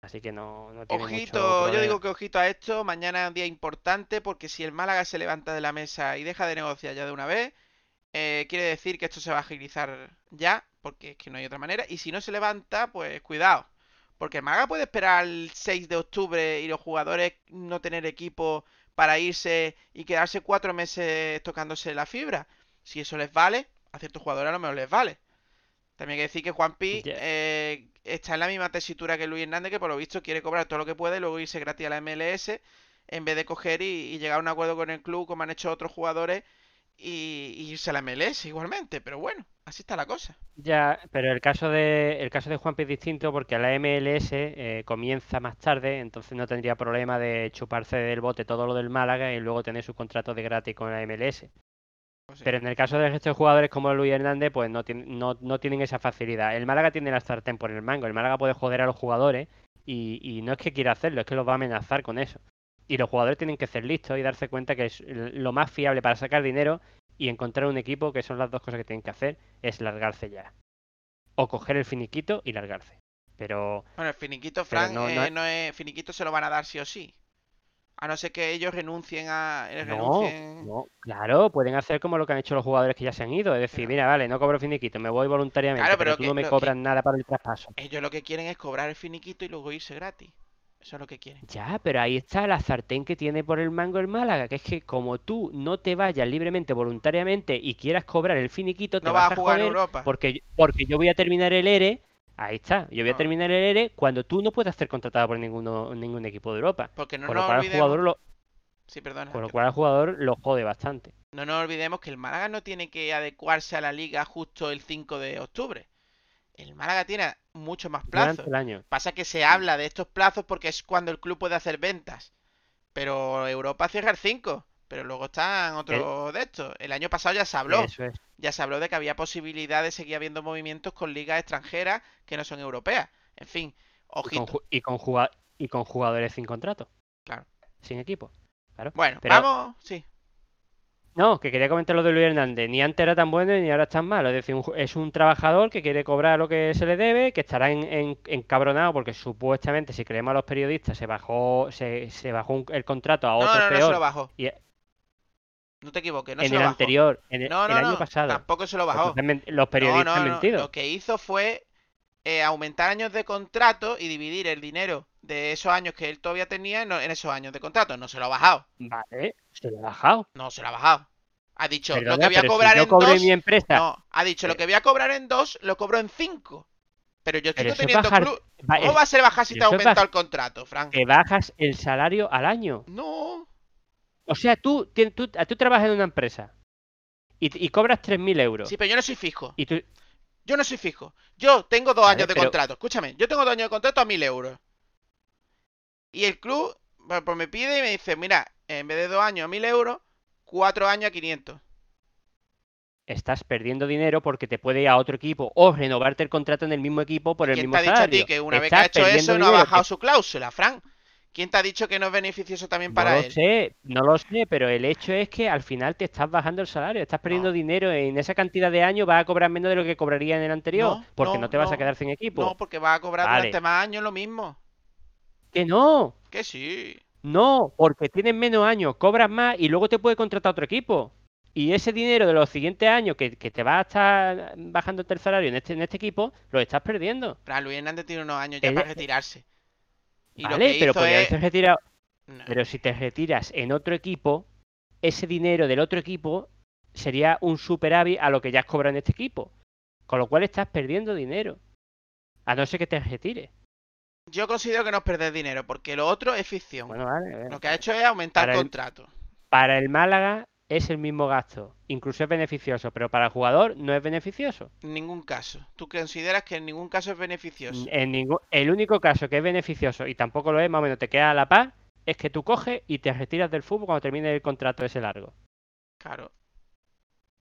Así que no, no tiene mucho Ojito, yo digo que ojito a esto, mañana es un día importante porque si el Málaga se levanta de la mesa y deja de negociar ya de una vez, eh, quiere decir que esto se va a agilizar ya, porque es que no hay otra manera, y si no se levanta, pues cuidado, porque el Málaga puede esperar el 6 de octubre y los jugadores no tener equipo para irse y quedarse cuatro meses tocándose la fibra. Si eso les vale, a ciertos jugadores a lo mejor les vale. También hay que decir que Juanpi Ya. eh, está en la misma tesitura que Luis Hernández, que por lo visto quiere cobrar todo lo que puede y luego irse gratis a la MLS en vez de coger y, y llegar a un acuerdo con el club como han hecho otros jugadores y, y irse a la MLS igualmente. Pero bueno, así está la cosa. Ya, pero el caso de el caso de Juanpi es distinto porque la MLS eh, comienza más tarde, entonces no tendría problema de chuparse del bote todo lo del Málaga y luego tener su contrato de gratis con la MLS. Pues sí. Pero en el caso de estos jugadores como Luis Hernández, pues no, tienen- no, no tienen esa facilidad. El Málaga tiene la sartén por el mango. El Málaga puede joder a los jugadores y, y no es que quiera hacerlo, es que los va a amenazar con eso. Y los jugadores tienen que ser listos y darse cuenta que es lo más fiable para sacar dinero y encontrar un equipo, que son las dos cosas que tienen que hacer, es largarse ya. O coger el finiquito y largarse. Pero Bueno, el finiquito, Frank, no- eh, no es finiquito se lo van a dar sí o sí. A no ser que ellos renuncien a... eh, no, renuncien... no, claro, pueden hacer como lo que han hecho los jugadores que ya se han ido. Es decir, mira, vale, no cobro finiquito, me voy voluntariamente, Claro, pero pero tú que no me cobras nada para el traspaso. Ellos lo que quieren es cobrar el finiquito y luego irse gratis. Eso es lo que quieren. Ya, pero ahí está la sartén que tiene por el mango el Málaga, que es que como tú no te vayas libremente, voluntariamente y quieras cobrar el finiquito, te No vas vas a jugar joder Europa. porque, porque yo voy a terminar el ERE, ahí está, yo voy a No. terminar el ERE cuando tú no puedas ser contratado por ninguno, ningún equipo de Europa. Porque no con nos lo cual olvidemos... jugador lo, Sí, perdona. con lo cual al jugador lo jode bastante. No nos olvidemos que el Málaga no tiene que adecuarse a la liga justo el 5 de octubre. El Málaga tiene mucho más plazos. el año. Pasa que se habla de estos plazos porque es cuando el club puede hacer ventas. Pero Europa cierra el 5. Pero luego están otros de estos. El año pasado ya se habló. Eso es. Ya se habló de que había posibilidad de seguir habiendo movimientos con ligas extranjeras que no son europeas. En fin, Y con, ojito. y con juga- y con jugadores sin contrato. Claro. Sin equipo. Claro. Bueno, Pero- vamos. Sí. No, que quería comentar lo de Luis Hernández. Ni antes era tan bueno ni ahora es tan malo. Es decir, un es un trabajador que quiere cobrar lo que se le debe, que estará en, en- encabronado porque supuestamente, si creemos a los periodistas, se bajó, se, se bajó un- el contrato a No, otro no, no se peor. lo bajó. Y No te equivoques, no en se el lo bajó. anterior, en el, No, no, el año pasado. Tampoco se lo bajó. Los periodistas han no, mentido. Lo que hizo fue eh, aumentar años de contrato y dividir el dinero de esos años que él todavía tenía en, esos años de contrato. No se lo ha bajado. Vale, se lo he bajado. No se lo ha bajado. Ha dicho, lo que voy a si cobrar yo en cobré dos. mi empresa. No, ha dicho, lo Eh. que voy a cobrar en dos, lo cobro en cinco. Pero yo estoy Pero teniendo bajar- club. ¿Cómo es- va a ser bajar si te ha aumentado el contrato, Frank? Te bajas el salario al año. No. O sea, tú, tú, tú trabajas en una empresa y, y cobras 3.000 euros. Sí, pero yo no soy fijo. Y tú, Yo no soy fijo. Yo tengo dos Vale, años de pero- contrato. Escúchame, yo tengo dos años de contrato a mil euros. Y el club pues, me pide y me dice, mira, en vez de dos años a mil euros, cuatro años a 500. estás perdiendo dinero porque te puede ir a otro equipo o renovarte el contrato en el mismo equipo por el ¿Quién mismo te ha dicho a salario. ti que una vez que ha hecho eso no ha bajado que- su cláusula, Frank? ¿Quién te ha dicho que no es beneficioso también No para lo él? sé, no lo sé, pero el hecho es que al final te estás bajando el salario, estás perdiendo No. dinero en esa cantidad de años, vas a cobrar menos de lo que cobraría en el anterior, No, porque no, no, te vas no, a quedar sin equipo. No, porque va a cobrar Vale. durante más años lo mismo. Que no, Que sí. no, porque tienes menos años, cobras más y luego te puede contratar otro equipo. Y ese dinero de los siguientes años que, que te va a estar bajando el salario en este, en este equipo, lo estás perdiendo. Fran, Luis Hernández tiene unos años ya para retirarse. Y lo Vale, que pero hizo podría es... haberse retirado. No. Pero si te retiras en otro equipo, ese dinero del otro equipo sería un superávit a lo que ya has cobrado en este equipo. Con lo cual estás perdiendo dinero. A no ser que te retires. Yo considero que no es perder dinero, porque lo otro es ficción. Bueno, vale. vale. Lo que ha hecho es aumentar Para el el- contrato. Para el Málaga es el mismo gasto. Incluso es beneficioso, pero para el jugador no es beneficioso. En ningún caso. ¿Tú consideras que en ningún caso es beneficioso? En ningún... El único caso que es beneficioso y tampoco lo es, más o menos te queda a la paz, es que tú coges y te retiras del fútbol cuando termine el contrato ese largo. Claro.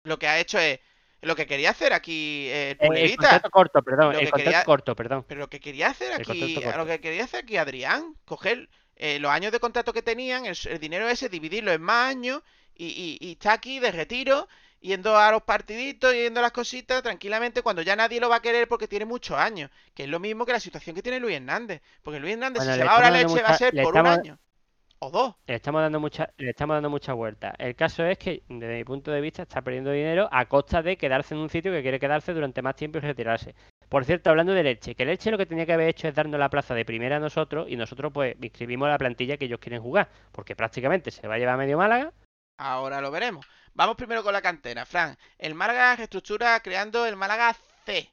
Lo que ha hecho es lo que quería hacer aquí eh, el Eh, El, contrato corto, perdón. El contrato quería- corto, perdón. Pero lo que quería hacer aquí, lo que quería hacer aquí Adrián, coger eh, los años de contrato que tenían, el, el dinero ese, dividirlo en más años y, y, y está aquí de retiro, yendo a los partiditos, yendo a las cositas tranquilamente cuando ya nadie lo va a querer porque tiene muchos años. Que es lo mismo que la situación que tiene Luis Hernández. Porque Luis Hernández, Bueno, si se va ahora a leche, va a ser le por un año. O dos. Le estamos dando mucha, le estamos dando mucha vuelta. El caso es que, desde mi punto de vista, está perdiendo dinero a costa de quedarse en un sitio que quiere quedarse durante más tiempo y retirarse. Por cierto, hablando de Leche, que Leche lo que tenía que haber hecho es darnos la plaza de primera a nosotros y nosotros pues inscribimos la plantilla que ellos quieren jugar, porque prácticamente se va a llevar medio Málaga. Ahora lo veremos. Vamos primero con la cantera, Fran. El Málaga reestructura creando el Málaga C.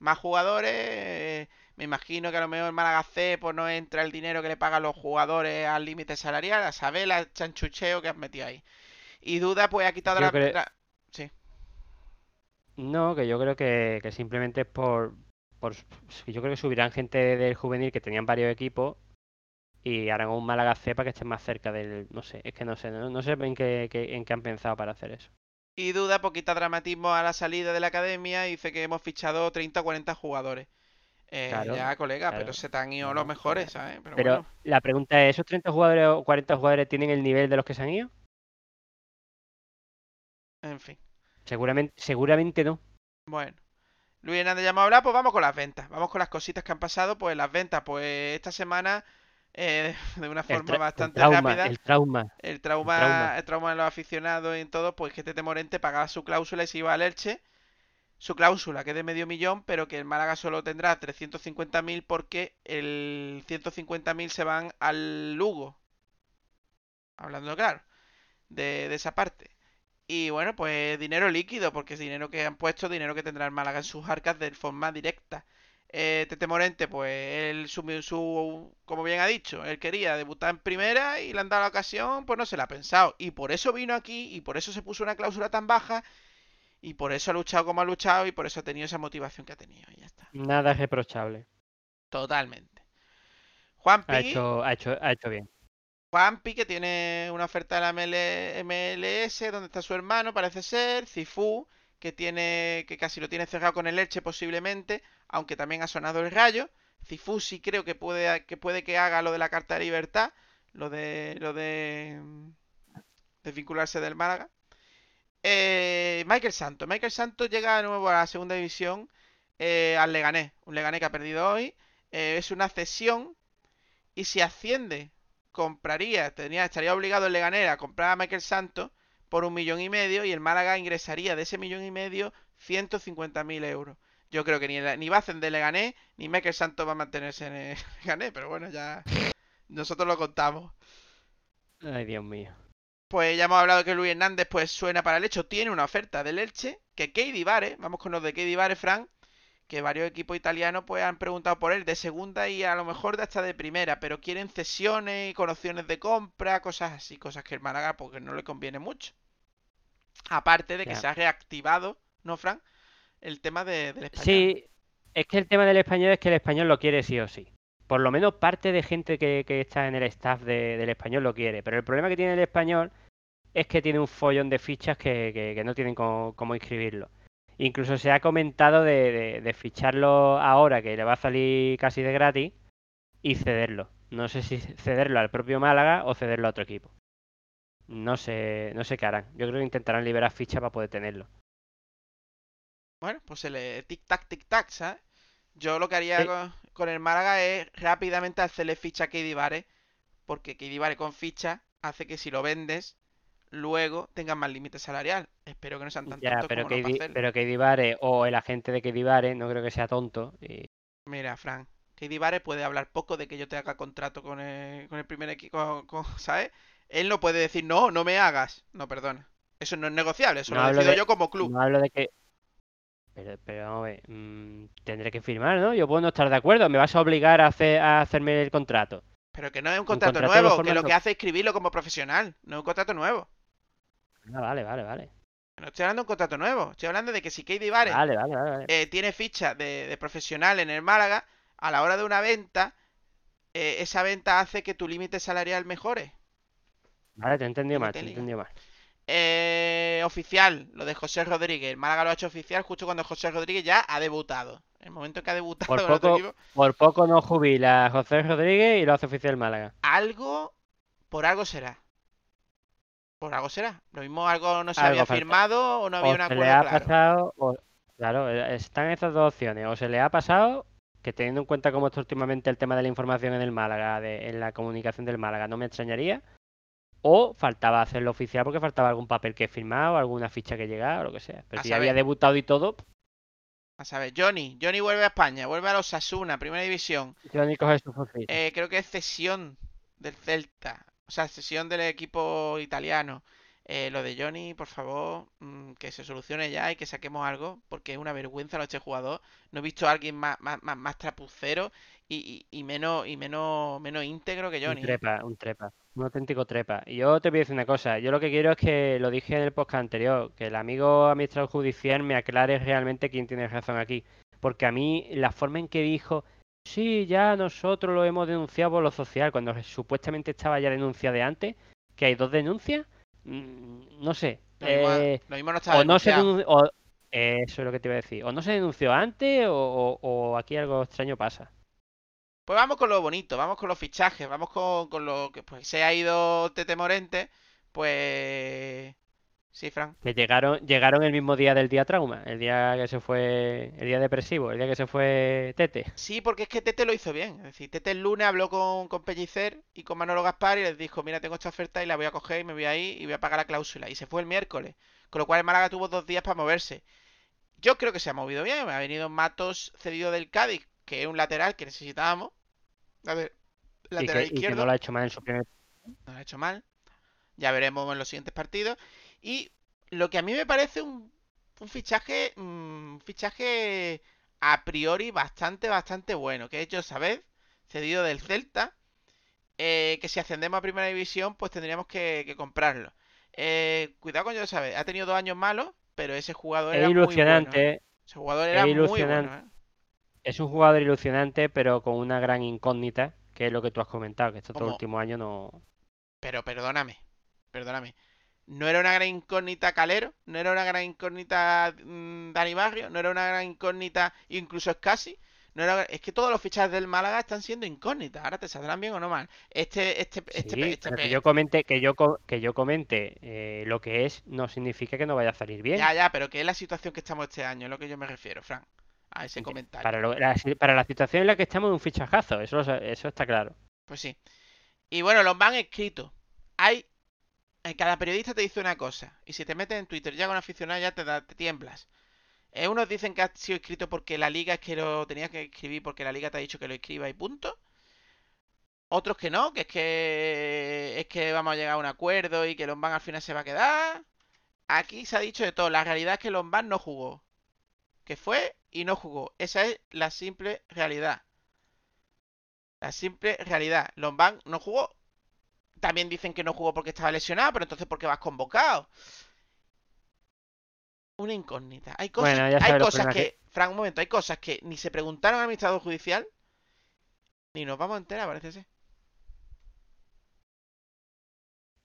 Más jugadores. eh, Me imagino que a lo mejor el Málaga C pues no entra el dinero que le pagan los jugadores al límite salarial. A saber la chanchucheo que has metido ahí. Y Duda pues ha quitado la... la- Sí. No, que yo creo que, que simplemente es por, por... Yo creo que subirán gente del juvenil que tenían varios equipos y harán un Málaga C para que estén más cerca del... No sé, es que no sé, no, no sé en qué, qué- en qué han pensado para hacer eso. Y Duda pues quita dramatismo a la salida de la academia dice que hemos fichado 30 o 40 jugadores. Eh, Claro, ya, colega, claro. pero se te han ido No, los mejores. ¿sabes? Pero, Pero bueno. la pregunta es, ¿esos 30 jugadores o 40 jugadores tienen el nivel de los que se han ido? En fin. Seguramente, seguramente no. Bueno, Luis Hernández ya hemos hablado, pues vamos con las ventas. Vamos con las cositas que han pasado. Pues las ventas, pues esta semana, eh, de una forma el bastante trauma, rápida, el trauma. el trauma, el trauma. el trauma de los aficionados y en todo, pues que Tete Morente pagaba su cláusula y se iba al Elche. Su cláusula, que es de medio millón, pero que el Málaga solo tendrá 350.000 porque el 150.000 se van al Lugo. Hablando claro, de, de esa parte. Y bueno, pues dinero líquido, porque es dinero que han puesto, dinero que tendrá el Málaga en sus arcas de forma directa. Eh, Tete Morente, pues él su, su, como bien ha dicho, él quería debutar en primera y le han dado la ocasión, pues no se la ha pensado. Y por eso vino aquí y por eso se puso una cláusula tan baja y por eso ha luchado como ha luchado y por eso ha tenido esa motivación que ha tenido. Y ya está. Nada reprochable. Totalmente. Juanpi, Ha hecho, ha hecho, ha hecho bien. Juanpi, que tiene una oferta de la ML MLS, donde está su hermano, parece ser. Cifú, que tiene, que casi lo tiene cerrado con el Elche posiblemente, aunque también ha sonado el Rayo. Cifú sí creo que puede, que puede que haga lo de la carta de libertad, lo de, lo de mm, desvincularse del Málaga. Eh, Michael Santos. Michael Santos llega de nuevo a la segunda división eh, al Leganés. Un Leganés que ha perdido hoy. Eh, es una cesión. Y si asciende, compraría, tenía, estaría obligado el Leganés a comprar a Michael Santos por un millón y medio. Y el Málaga ingresaría de ese millón y medio 150.000 euros. Yo creo que ni, ni Bacen de Leganés, ni Mekel Santos va a mantenerse en el Leganés, pero bueno, ya nosotros lo contamos. Ay, Dios mío. Pues ya hemos hablado que Luis Hernández pues suena para el hecho, tiene una oferta del Elche, que Keidi Vare, vamos con los de Keidi Vare, Frank, que varios equipos italianos pues han preguntado por él de segunda y a lo mejor de hasta de primera, pero quieren cesiones y con opciones de compra, cosas así, cosas que el Málaga porque no le conviene mucho. Aparte de que se ha reactivado, ¿no, Frank? El tema de- del español. Sí, es que el tema del español es que el español lo quiere sí o sí. Por lo menos parte de gente que, que está en el staff de- del español lo quiere. Pero el problema que tiene el español es que tiene un follón de fichas que, que- que no tienen cómo, cómo inscribirlo. Incluso se ha comentado de, de- de ficharlo ahora, que le va a salir casi de gratis, y cederlo. No sé si cederlo al propio Málaga o cederlo a otro equipo. No sé, no sé qué harán. Yo creo que intentarán liberar fichas para poder tenerlo. Bueno, pues se le tic-tac, tic-tac, ¿sabes? Yo lo que haría Sí. con, con el Málaga es rápidamente hacerle ficha a Keidi Vare, porque Keidi Vare con ficha hace que si lo vendes, luego tengas más límite salarial. Espero que no sean tan Ya, tontos pero como pero Divare o el agente de que Divare no creo que sea tonto. Y Mira, Frank, Keidi Vare puede hablar poco de que yo te haga contrato con el, con el primer equipo, con- ¿sabes? Él no puede decir, no, no me hagas. No, perdona. Eso no es negociable, eso No lo decido de- yo como club. no hablo de que. Pero, pero vamos a ver, mm, tendré que firmar, ¿no? Yo puedo no estar de acuerdo. Me vas a obligar a, hacer, a hacerme el contrato. Pero que no es un contrato, nuevo, que lo que hace es escribirlo como profesional, no es un contrato nuevo. Ah, vale, vale, vale. No estoy hablando de un contrato nuevo, estoy hablando de que si Keidi Vare Vale, vale, eh, tiene ficha de, de profesional en el Málaga, a la hora de una venta, eh, esa venta hace que tu límite salarial mejore. Vale, te he entendido mal, te he entendido mal. Eh, oficial, lo de José Rodríguez. El Málaga lo ha hecho oficial justo cuando José Rodríguez ya ha debutado. En el momento que ha debutado Por otro poco, equipo, por poco no jubila a José Rodríguez y lo hace oficial Málaga. algo, por algo será. Por algo será. Lo mismo algo no se Algo había falta. firmado o no había O un se acuerdo le ha claro. pasado, o- claro, eh, están esas dos opciones. O se le ha pasado, que teniendo en cuenta cómo está últimamente el tema de la información en el Málaga, de- en la comunicación del Málaga, no me extrañaría. O faltaba hacerlo oficial porque faltaba algún papel que firmar o alguna ficha que llegara o lo que sea. Pero A si saber. había debutado y todo, A saber, Johnny. Johnny vuelve a España, vuelve a los Sasuna, primera división. yo ni coger su. Eh, creo que es cesión del Celta. O sea, cesión del equipo italiano. Eh, lo de Johnny, por favor, mm, que se solucione ya y que saquemos algo, porque es una vergüenza lo de este jugador. No he visto a alguien más, más, más, más trapucero y, y- y menos, y menos, menos íntegro que Un Johnny. ¿eh? trepa, un trepa, un auténtico trepa. Y yo te voy a decir una cosa, yo lo que quiero es que, lo dije en el podcast anterior, que el amigo administrador judicial me aclare realmente quién tiene razón aquí. Porque a mí la forma en que dijo, sí, ya nosotros lo hemos denunciado por lo social, cuando supuestamente estaba ya denunciado de antes, que hay dos denuncias, mm, no sé. Lo mismo, eh, lo mismo no estaba o no se eso es lo que te iba a decir. O no se denunció antes o, o- o aquí algo extraño pasa. Pues vamos con lo bonito, vamos con los fichajes, vamos con, con lo que pues se ha ido Tete Morente, pues sí, Fran. Que llegaron, llegaron el mismo día del día trauma, el día que se fue, el día depresivo, el día que se fue Tete. Sí, porque es que Tete lo hizo bien. Es decir, Tete el lunes habló con, con Pellicer y con Manolo Gaspar y les dijo, mira, tengo esta oferta y la voy a coger y me voy a ir y voy a pagar la cláusula. Y se fue el miércoles. Con lo cual el Málaga tuvo dos días para moverse. Yo creo que se ha movido bien. Ha venido Matos cedido del Cádiz, que es un lateral que necesitábamos. A ver, Y lateral que, y que izquierdo. no lo ha hecho mal en su primer. No lo ha hecho mal. Ya veremos en los siguientes partidos. Y lo que a mí me parece un, un fichaje. mm, Un fichaje a priori bastante, bastante bueno. Que es Josabed, cedido del Celta. eh, que si ascendemos a primera división, pues tendríamos que, que comprarlo. Eh, cuidado con Josabed. Ha tenido dos años malos, pero ese jugador Es era muy bueno. ilusionante, ¿eh? Ese jugador es era muy ilusionante. bueno. ¿eh? es un jugador ilusionante, pero con una gran incógnita, que es lo que tú has comentado, que estos últimos años no. Pero perdóname, perdóname. ¿No era una gran incógnita Calero? ¿No era una gran incógnita mm, Dani Barrio? ¿No era una gran incógnita incluso Escasi? ¿No era... Es que todos los fichajes del Málaga están siendo incógnitas. Ahora te saldrán bien o no mal. Este, este, este, Sí, este, que yo comente, que yo, que yo comente eh, lo que es, no significa que no vaya a salir bien. Ya, ya, pero que es la situación que estamos este año, es lo que yo me refiero, Fran. A ese comentario. Para, lo- la, para la situación en la que estamos, es un fichajazo, eso, eso está claro. Pues sí. Y bueno, los van escritos. Hay. Cada periodista te dice una cosa. Y si te metes en Twitter ya con aficionado ya te, da, te tiemblas. Eh, unos dicen que ha sido escrito porque la liga es que lo tenía que escribir porque la liga te ha dicho que lo escriba y punto. Otros que no, que es que es que vamos a llegar a un acuerdo y que Lombán al final se va a quedar. Aquí se ha dicho de todo. La realidad es que Lombán no jugó. Que fue y no jugó. Esa es la simple realidad. La simple realidad. Lombán no jugó. También dicen que no jugó porque estaba lesionado, pero entonces ¿por qué vas convocado? Una incógnita. Hay cosas, Bueno, hay cosas problemas que, Frank, un momento, hay cosas que ni se preguntaron al administrador judicial, ni nos vamos a enterar, parece ser.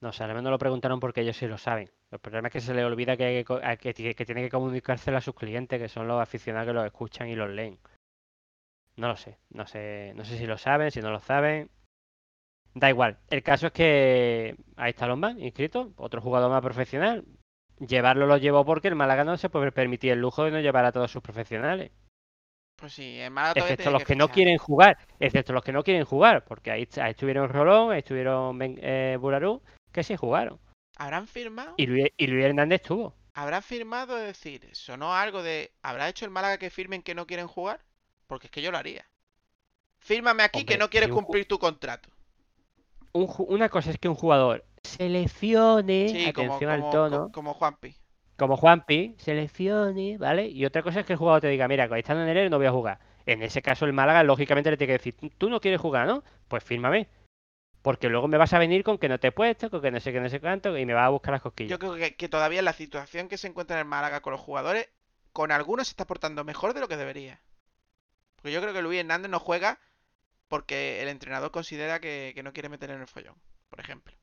No, o sea, al menos lo preguntaron porque ellos sí lo saben. El problema es que se les olvida que, que, que, que tiene que comunicárselo a sus clientes, que son los aficionados que los escuchan y los leen. No lo sé, no sé, no sé si lo saben, si no lo saben. Da igual. El caso es que ahí está Lombán, inscrito, otro jugador más profesional. Llevarlo lo llevó porque el Málaga no se puede permitir el lujo de no llevar a todos sus profesionales. Pues sí, en Málaga Excepto los que no quieren jugar, excepto los que no quieren jugar, porque ahí, ahí estuvieron Rolón, ahí estuvieron eh, Burarú, que sí jugaron. ¿Habrán firmado? Y Luis, y Luis Hernández estuvo. ¿Habrán firmado? Es decir, sonó algo de. ¿Habrá hecho el Málaga que firmen que no quieren jugar? Porque es que yo lo haría. Fírmame aquí que no quieres cumplir tu contrato. Un una cosa es que un jugador seleccione, Sí, atención como, al tono, co- como Juanpi. como Juanpi, seleccione, ¿vale? Y otra cosa es que el jugador te diga, mira, estando en enero no voy a jugar. En ese caso el Málaga lógicamente le tiene que decir, tú no quieres jugar, ¿no? Pues fírmame. Porque luego me vas a venir con que no te he puesto, con que no sé qué, no sé cuánto, y me vas a buscar las cosquillas. Yo creo que, que todavía la situación que se encuentra en el Málaga con los jugadores, con algunos se está portando mejor de lo que debería. Porque yo creo que Luis Hernández no juega porque el entrenador considera que, que no quiere meter en el follón, por ejemplo.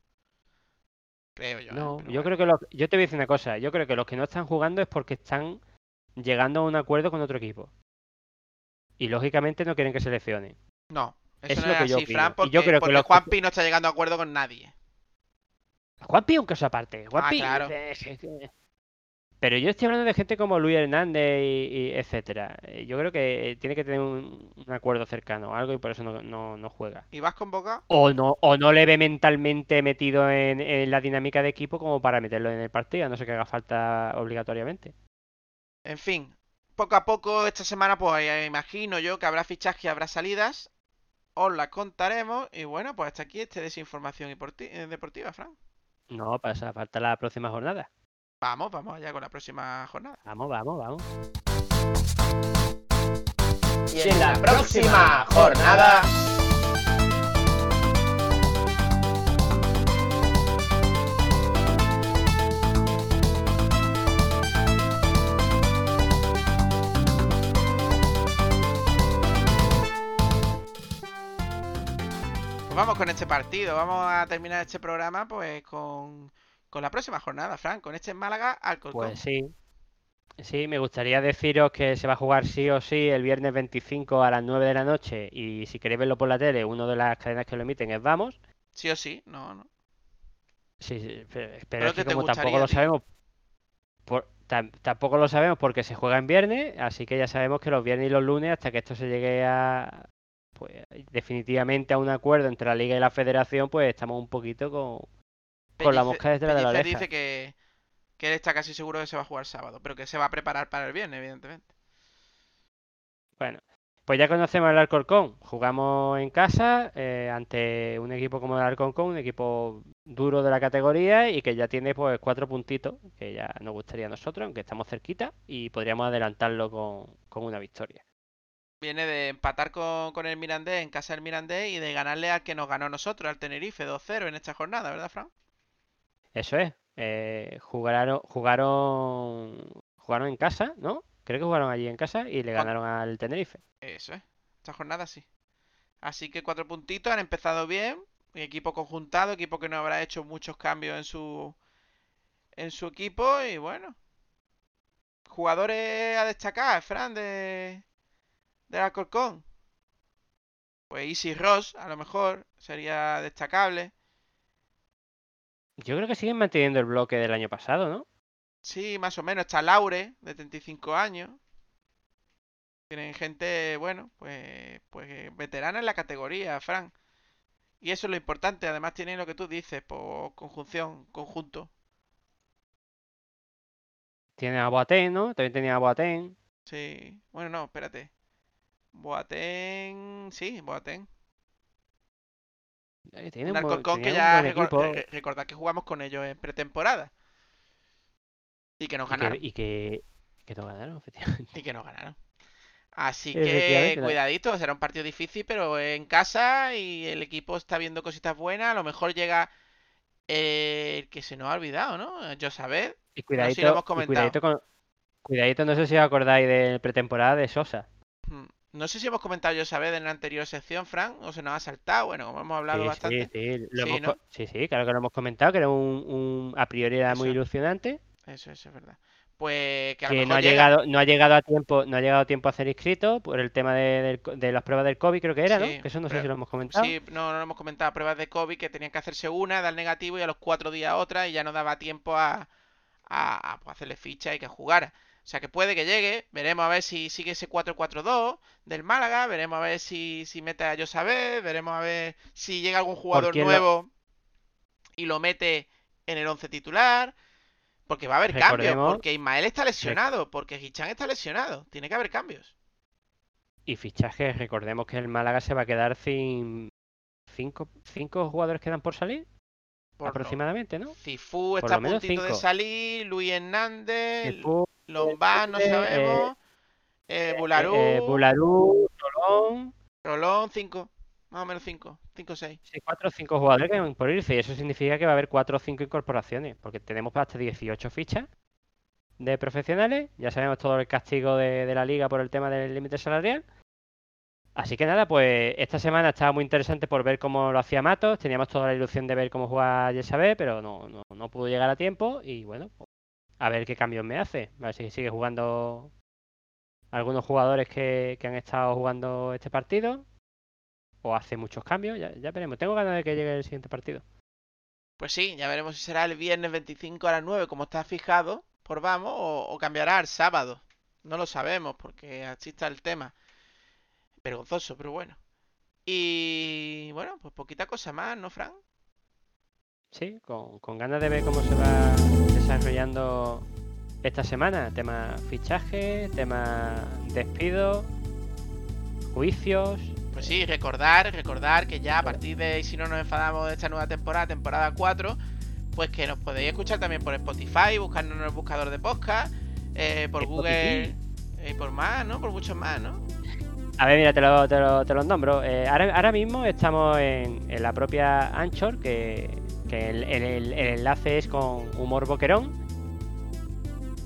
Creo yo. ¿eh? No, yo bueno. creo que los, yo te voy a decir una cosa, yo creo que los que no están jugando es porque están llegando a un acuerdo con otro equipo. Y lógicamente no quieren que seleccione. No, eso Es no lo que yo así. Fran, porque, yo creo que porque los que- Juanpi no está llegando a acuerdo con nadie. Juanpi es un caso aparte. Juanpi, claro. Eh, eh, eh. Pero yo estoy hablando de gente como Luis Hernández y, y etcétera. Eh, Yo creo que tiene que tener un, un acuerdo cercano o algo y por eso no, no, no juega. ¿Y vas convocado? O no, o no le ve mentalmente metido en, en la dinámica de equipo como para meterlo en el partido, a no sé que haga falta obligatoriamente. En fin, poco a poco esta semana, pues eh, imagino yo que habrá fichajes y habrá salidas. Os las contaremos. Y bueno, pues hasta aquí este desinformación eh, deportiva, Fran. No, pasa falta la próxima jornada. Vamos, vamos allá con la próxima jornada. Vamos, vamos, vamos. Y en la próxima jornada. Pues vamos con este partido. Vamos a terminar este programa pues con, con la próxima jornada, Fran. Con este Málaga Alcorcón. Pues sí. Sí, me gustaría deciros que se va a jugar sí o sí el viernes 25 a las 9 de la noche y si queréis verlo por la tele, una de las cadenas que lo emiten es Vamos. Sí o sí, no, no. Sí, sí, pero, es que como tampoco lo sabemos, por- tam- tampoco lo sabemos porque se juega en viernes, así que ya sabemos que los viernes y los lunes, hasta que esto se llegue a, pues, definitivamente a un acuerdo entre la liga y la federación, pues estamos un poquito con, con la Pellicer- mosca detrás de la Pellicer oreja. dice que, que él está casi seguro que se va a jugar sábado, pero que se va a preparar para el viernes, evidentemente. Bueno, pues ya conocemos el Alcorcón. Jugamos en casa eh, ante un equipo como el Alcorcón, un equipo duro de la categoría y que ya tiene pues cuatro puntitos, que ya nos gustaría a nosotros, aunque estamos cerquita, y podríamos adelantarlo con, con una victoria. Viene de empatar con, con el Mirandés en casa del Mirandés y de ganarle al que nos ganó a nosotros, al Tenerife 2-0 en esta jornada, ¿verdad, Fran? Eso es. eh, jugaron, jugaron, jugaron en casa, ¿no? Creo que jugaron allí en casa y le ganaron al Tenerife. Eso es. Esta jornada sí. Así que cuatro puntitos, han empezado bien. Equipo conjuntado, equipo que no habrá hecho muchos cambios en su en su equipo y bueno. Jugadores a destacar, Fran, de del Alcorcón. Pues Easy Ross, a lo mejor, sería destacable. Yo creo que siguen manteniendo el bloque del año pasado, ¿no? Sí, más o menos. Está Laure, de 35 años. Tienen gente, bueno, pues, pues veterana en la categoría, Fran. Y eso es lo importante. Además tienen lo que tú dices, por conjunción, conjunto. Tiene a Boateng, ¿no? También tenía a Boateng. Sí. Bueno, no, espérate. Boateng. Sí, Boateng. Eh, Tiene Un Alcorcón que ya equipo. re- recordad que jugamos con ellos en pretemporada. Y que nos Y que, ganaron. y que, que no ganaron, efectivamente. Y que nos ganaron. Así que cuidadito, será un partido difícil, pero en casa y el equipo está viendo cositas buenas. A lo mejor llega eh, el que se nos ha olvidado, ¿no? Josabed. Y lo cuidadito, hemos y comentado. cuidadito con. Cuidadito, no sé si os acordáis de pretemporada de Sosa. No sé si hemos comentado Josabed en la anterior sección, Fran, o se nos ha saltado. Bueno, como hemos hablado Sí, bastante. sí, sí, lo Sí, hemos ¿no? co- sí, sí, claro que lo hemos comentado, que era un, un- a priori era muy ilusionante, Eso, eso es verdad. Pues que a lo que mejor no ha llega. llegado, no ha llegado a tiempo, no ha llegado a tiempo a ser inscrito por el tema de, las pruebas del COVID, creo que era, ¿no? Que eso no sé si lo hemos comentado. Sí, no, no lo hemos comentado. Pruebas de COVID que tenían que hacerse una, dar negativo y a los cuatro días otra y ya no daba tiempo a, a, a, pues, hacerle ficha y que jugara. O sea que puede que llegue. Veremos a ver si sigue ese 4-4-2 del Málaga. Veremos a ver si, si mete a Josabed. Veremos a ver si llega algún jugador lo- nuevo y lo mete en el 11 titular. Porque va a haber cambios. Porque Ismael está lesionado. Porque Hichan está lesionado. Tiene que haber cambios. Y fichajes, recordemos que el Málaga se va a quedar sin cinco, cinco jugadores quedan por salir, Por aproximadamente, ¿no? Cifú Por está a puntito de salir. Luis Hernández. Cifú, Lombard, no eh, sabemos. Eh, Bularú. eh, Bularú, Rolón, Rolón, 5. Más o menos 5. 5 o 6. sí, cuatro o cinco jugadores que van por irse, y eso significa que va a haber cuatro o cinco incorporaciones, porque tenemos hasta 18 fichas de profesionales, ya sabemos todo el castigo de, de la liga por el tema del límite salarial. Así que nada, pues esta semana estaba muy interesante por ver cómo lo hacía Matos, teníamos toda la ilusión de ver cómo jugaba Yesabé, pero no, no, no pudo llegar a tiempo y bueno, a ver qué cambios me hace, a ver si sigue jugando algunos jugadores que, que han estado jugando este partido o hace muchos cambios, ya, ya veremos. Tengo ganas de que llegue el siguiente partido. Pues sí, ya veremos si será el viernes 25 a las 9, como está fijado por vamos, o, cambiará al sábado. No lo sabemos, porque así está el tema. Vergonzoso, pero bueno. Y bueno, pues poquita cosa más, ¿no, Fran? Sí, con, con ganas de ver cómo se va desarrollando esta semana. Tema fichaje, tema despido, juicios. Pues sí, recordar, recordar que ya a partir de si no nos enfadamos de esta nueva temporada, temporada 4, pues que nos podéis escuchar también por Spotify, buscarnos en el buscador de podcast, eh, por Spotify. Google y por más, ¿no? Por muchos más, ¿no? A ver, mira, te, lo, te, lo- te los nombro. Eh, ahora, ahora mismo estamos en, en la propia Anchor, que, que el, el- el- enlace es con Humor Boquerón.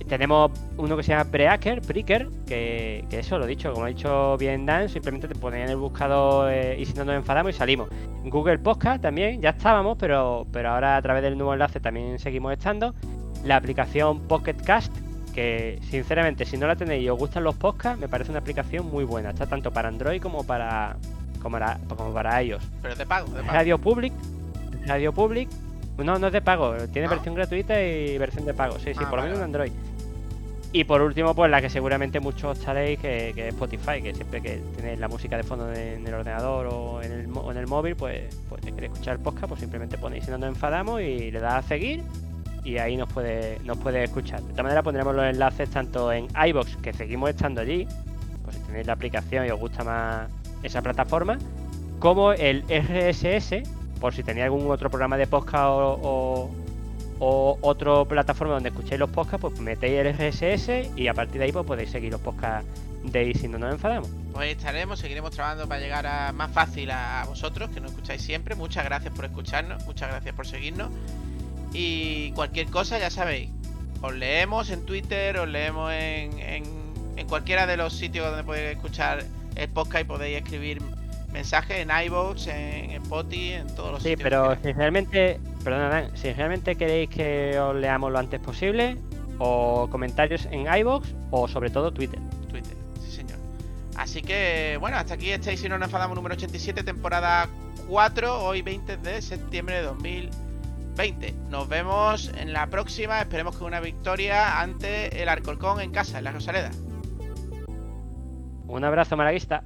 Tenemos uno que se llama Breaker, Breaker, que, que eso lo he dicho, como ha dicho bien Dan, simplemente te pones en el buscador eh, y si no nos enfadamos y salimos. Google Podcast también, ya estábamos, pero, pero ahora a través del nuevo enlace también seguimos estando. La aplicación Pocket Cast, que sinceramente si no la tenéis y os gustan los podcasts, me parece una aplicación muy buena. Está tanto para Android como para, como para, como para iOS. Pero de pago, de pago. Radio Public, Radio Public, no, no es de pago, tiene ¿No? versión gratuita y versión de pago, sí, sí, Ah, por lo menos en Android. Y por último, pues la que seguramente muchos estaréis, que, que es Spotify, que siempre que tenéis la música de fondo en, el ordenador o en el, o en el móvil, pues, pues si queréis escuchar el podcast, pues simplemente ponéis si no nos enfadamos y le das a seguir y ahí nos puede, nos puede escuchar. De esta manera pondremos los enlaces tanto en iBox, que seguimos estando allí, pues si tenéis la aplicación y os gusta más esa plataforma, como el RSS, por si tenéis algún otro programa de podcast o, o, otra plataforma donde escuchéis los podcasts, pues metéis el RSS y a partir de ahí pues podéis seguir los podcasts de si no nos enfadamos. Pues estaremos, seguiremos trabajando para llegar a más fácil a, a vosotros, que nos escucháis siempre. Muchas gracias por escucharnos, muchas gracias por seguirnos. Y cualquier cosa, ya sabéis, os leemos en Twitter, os leemos en, en, en cualquiera de los sitios donde podéis escuchar el podcast y podéis escribir mensajes en iVoox, en Spotify, en todos los Sí, sitios. que pero si realmente, perdona, si realmente queréis que os leamos lo antes posible, o comentarios en iBox o sobre todo Twitter. Twitter, sí señor. Así que, bueno, hasta aquí estáis si no nos enfadamos número 87, temporada 4, hoy 20 de septiembre de 2020. Nos vemos en la próxima, esperemos que una victoria ante el Alcorcón en casa, en la Rosaleda. Un abrazo malaguista.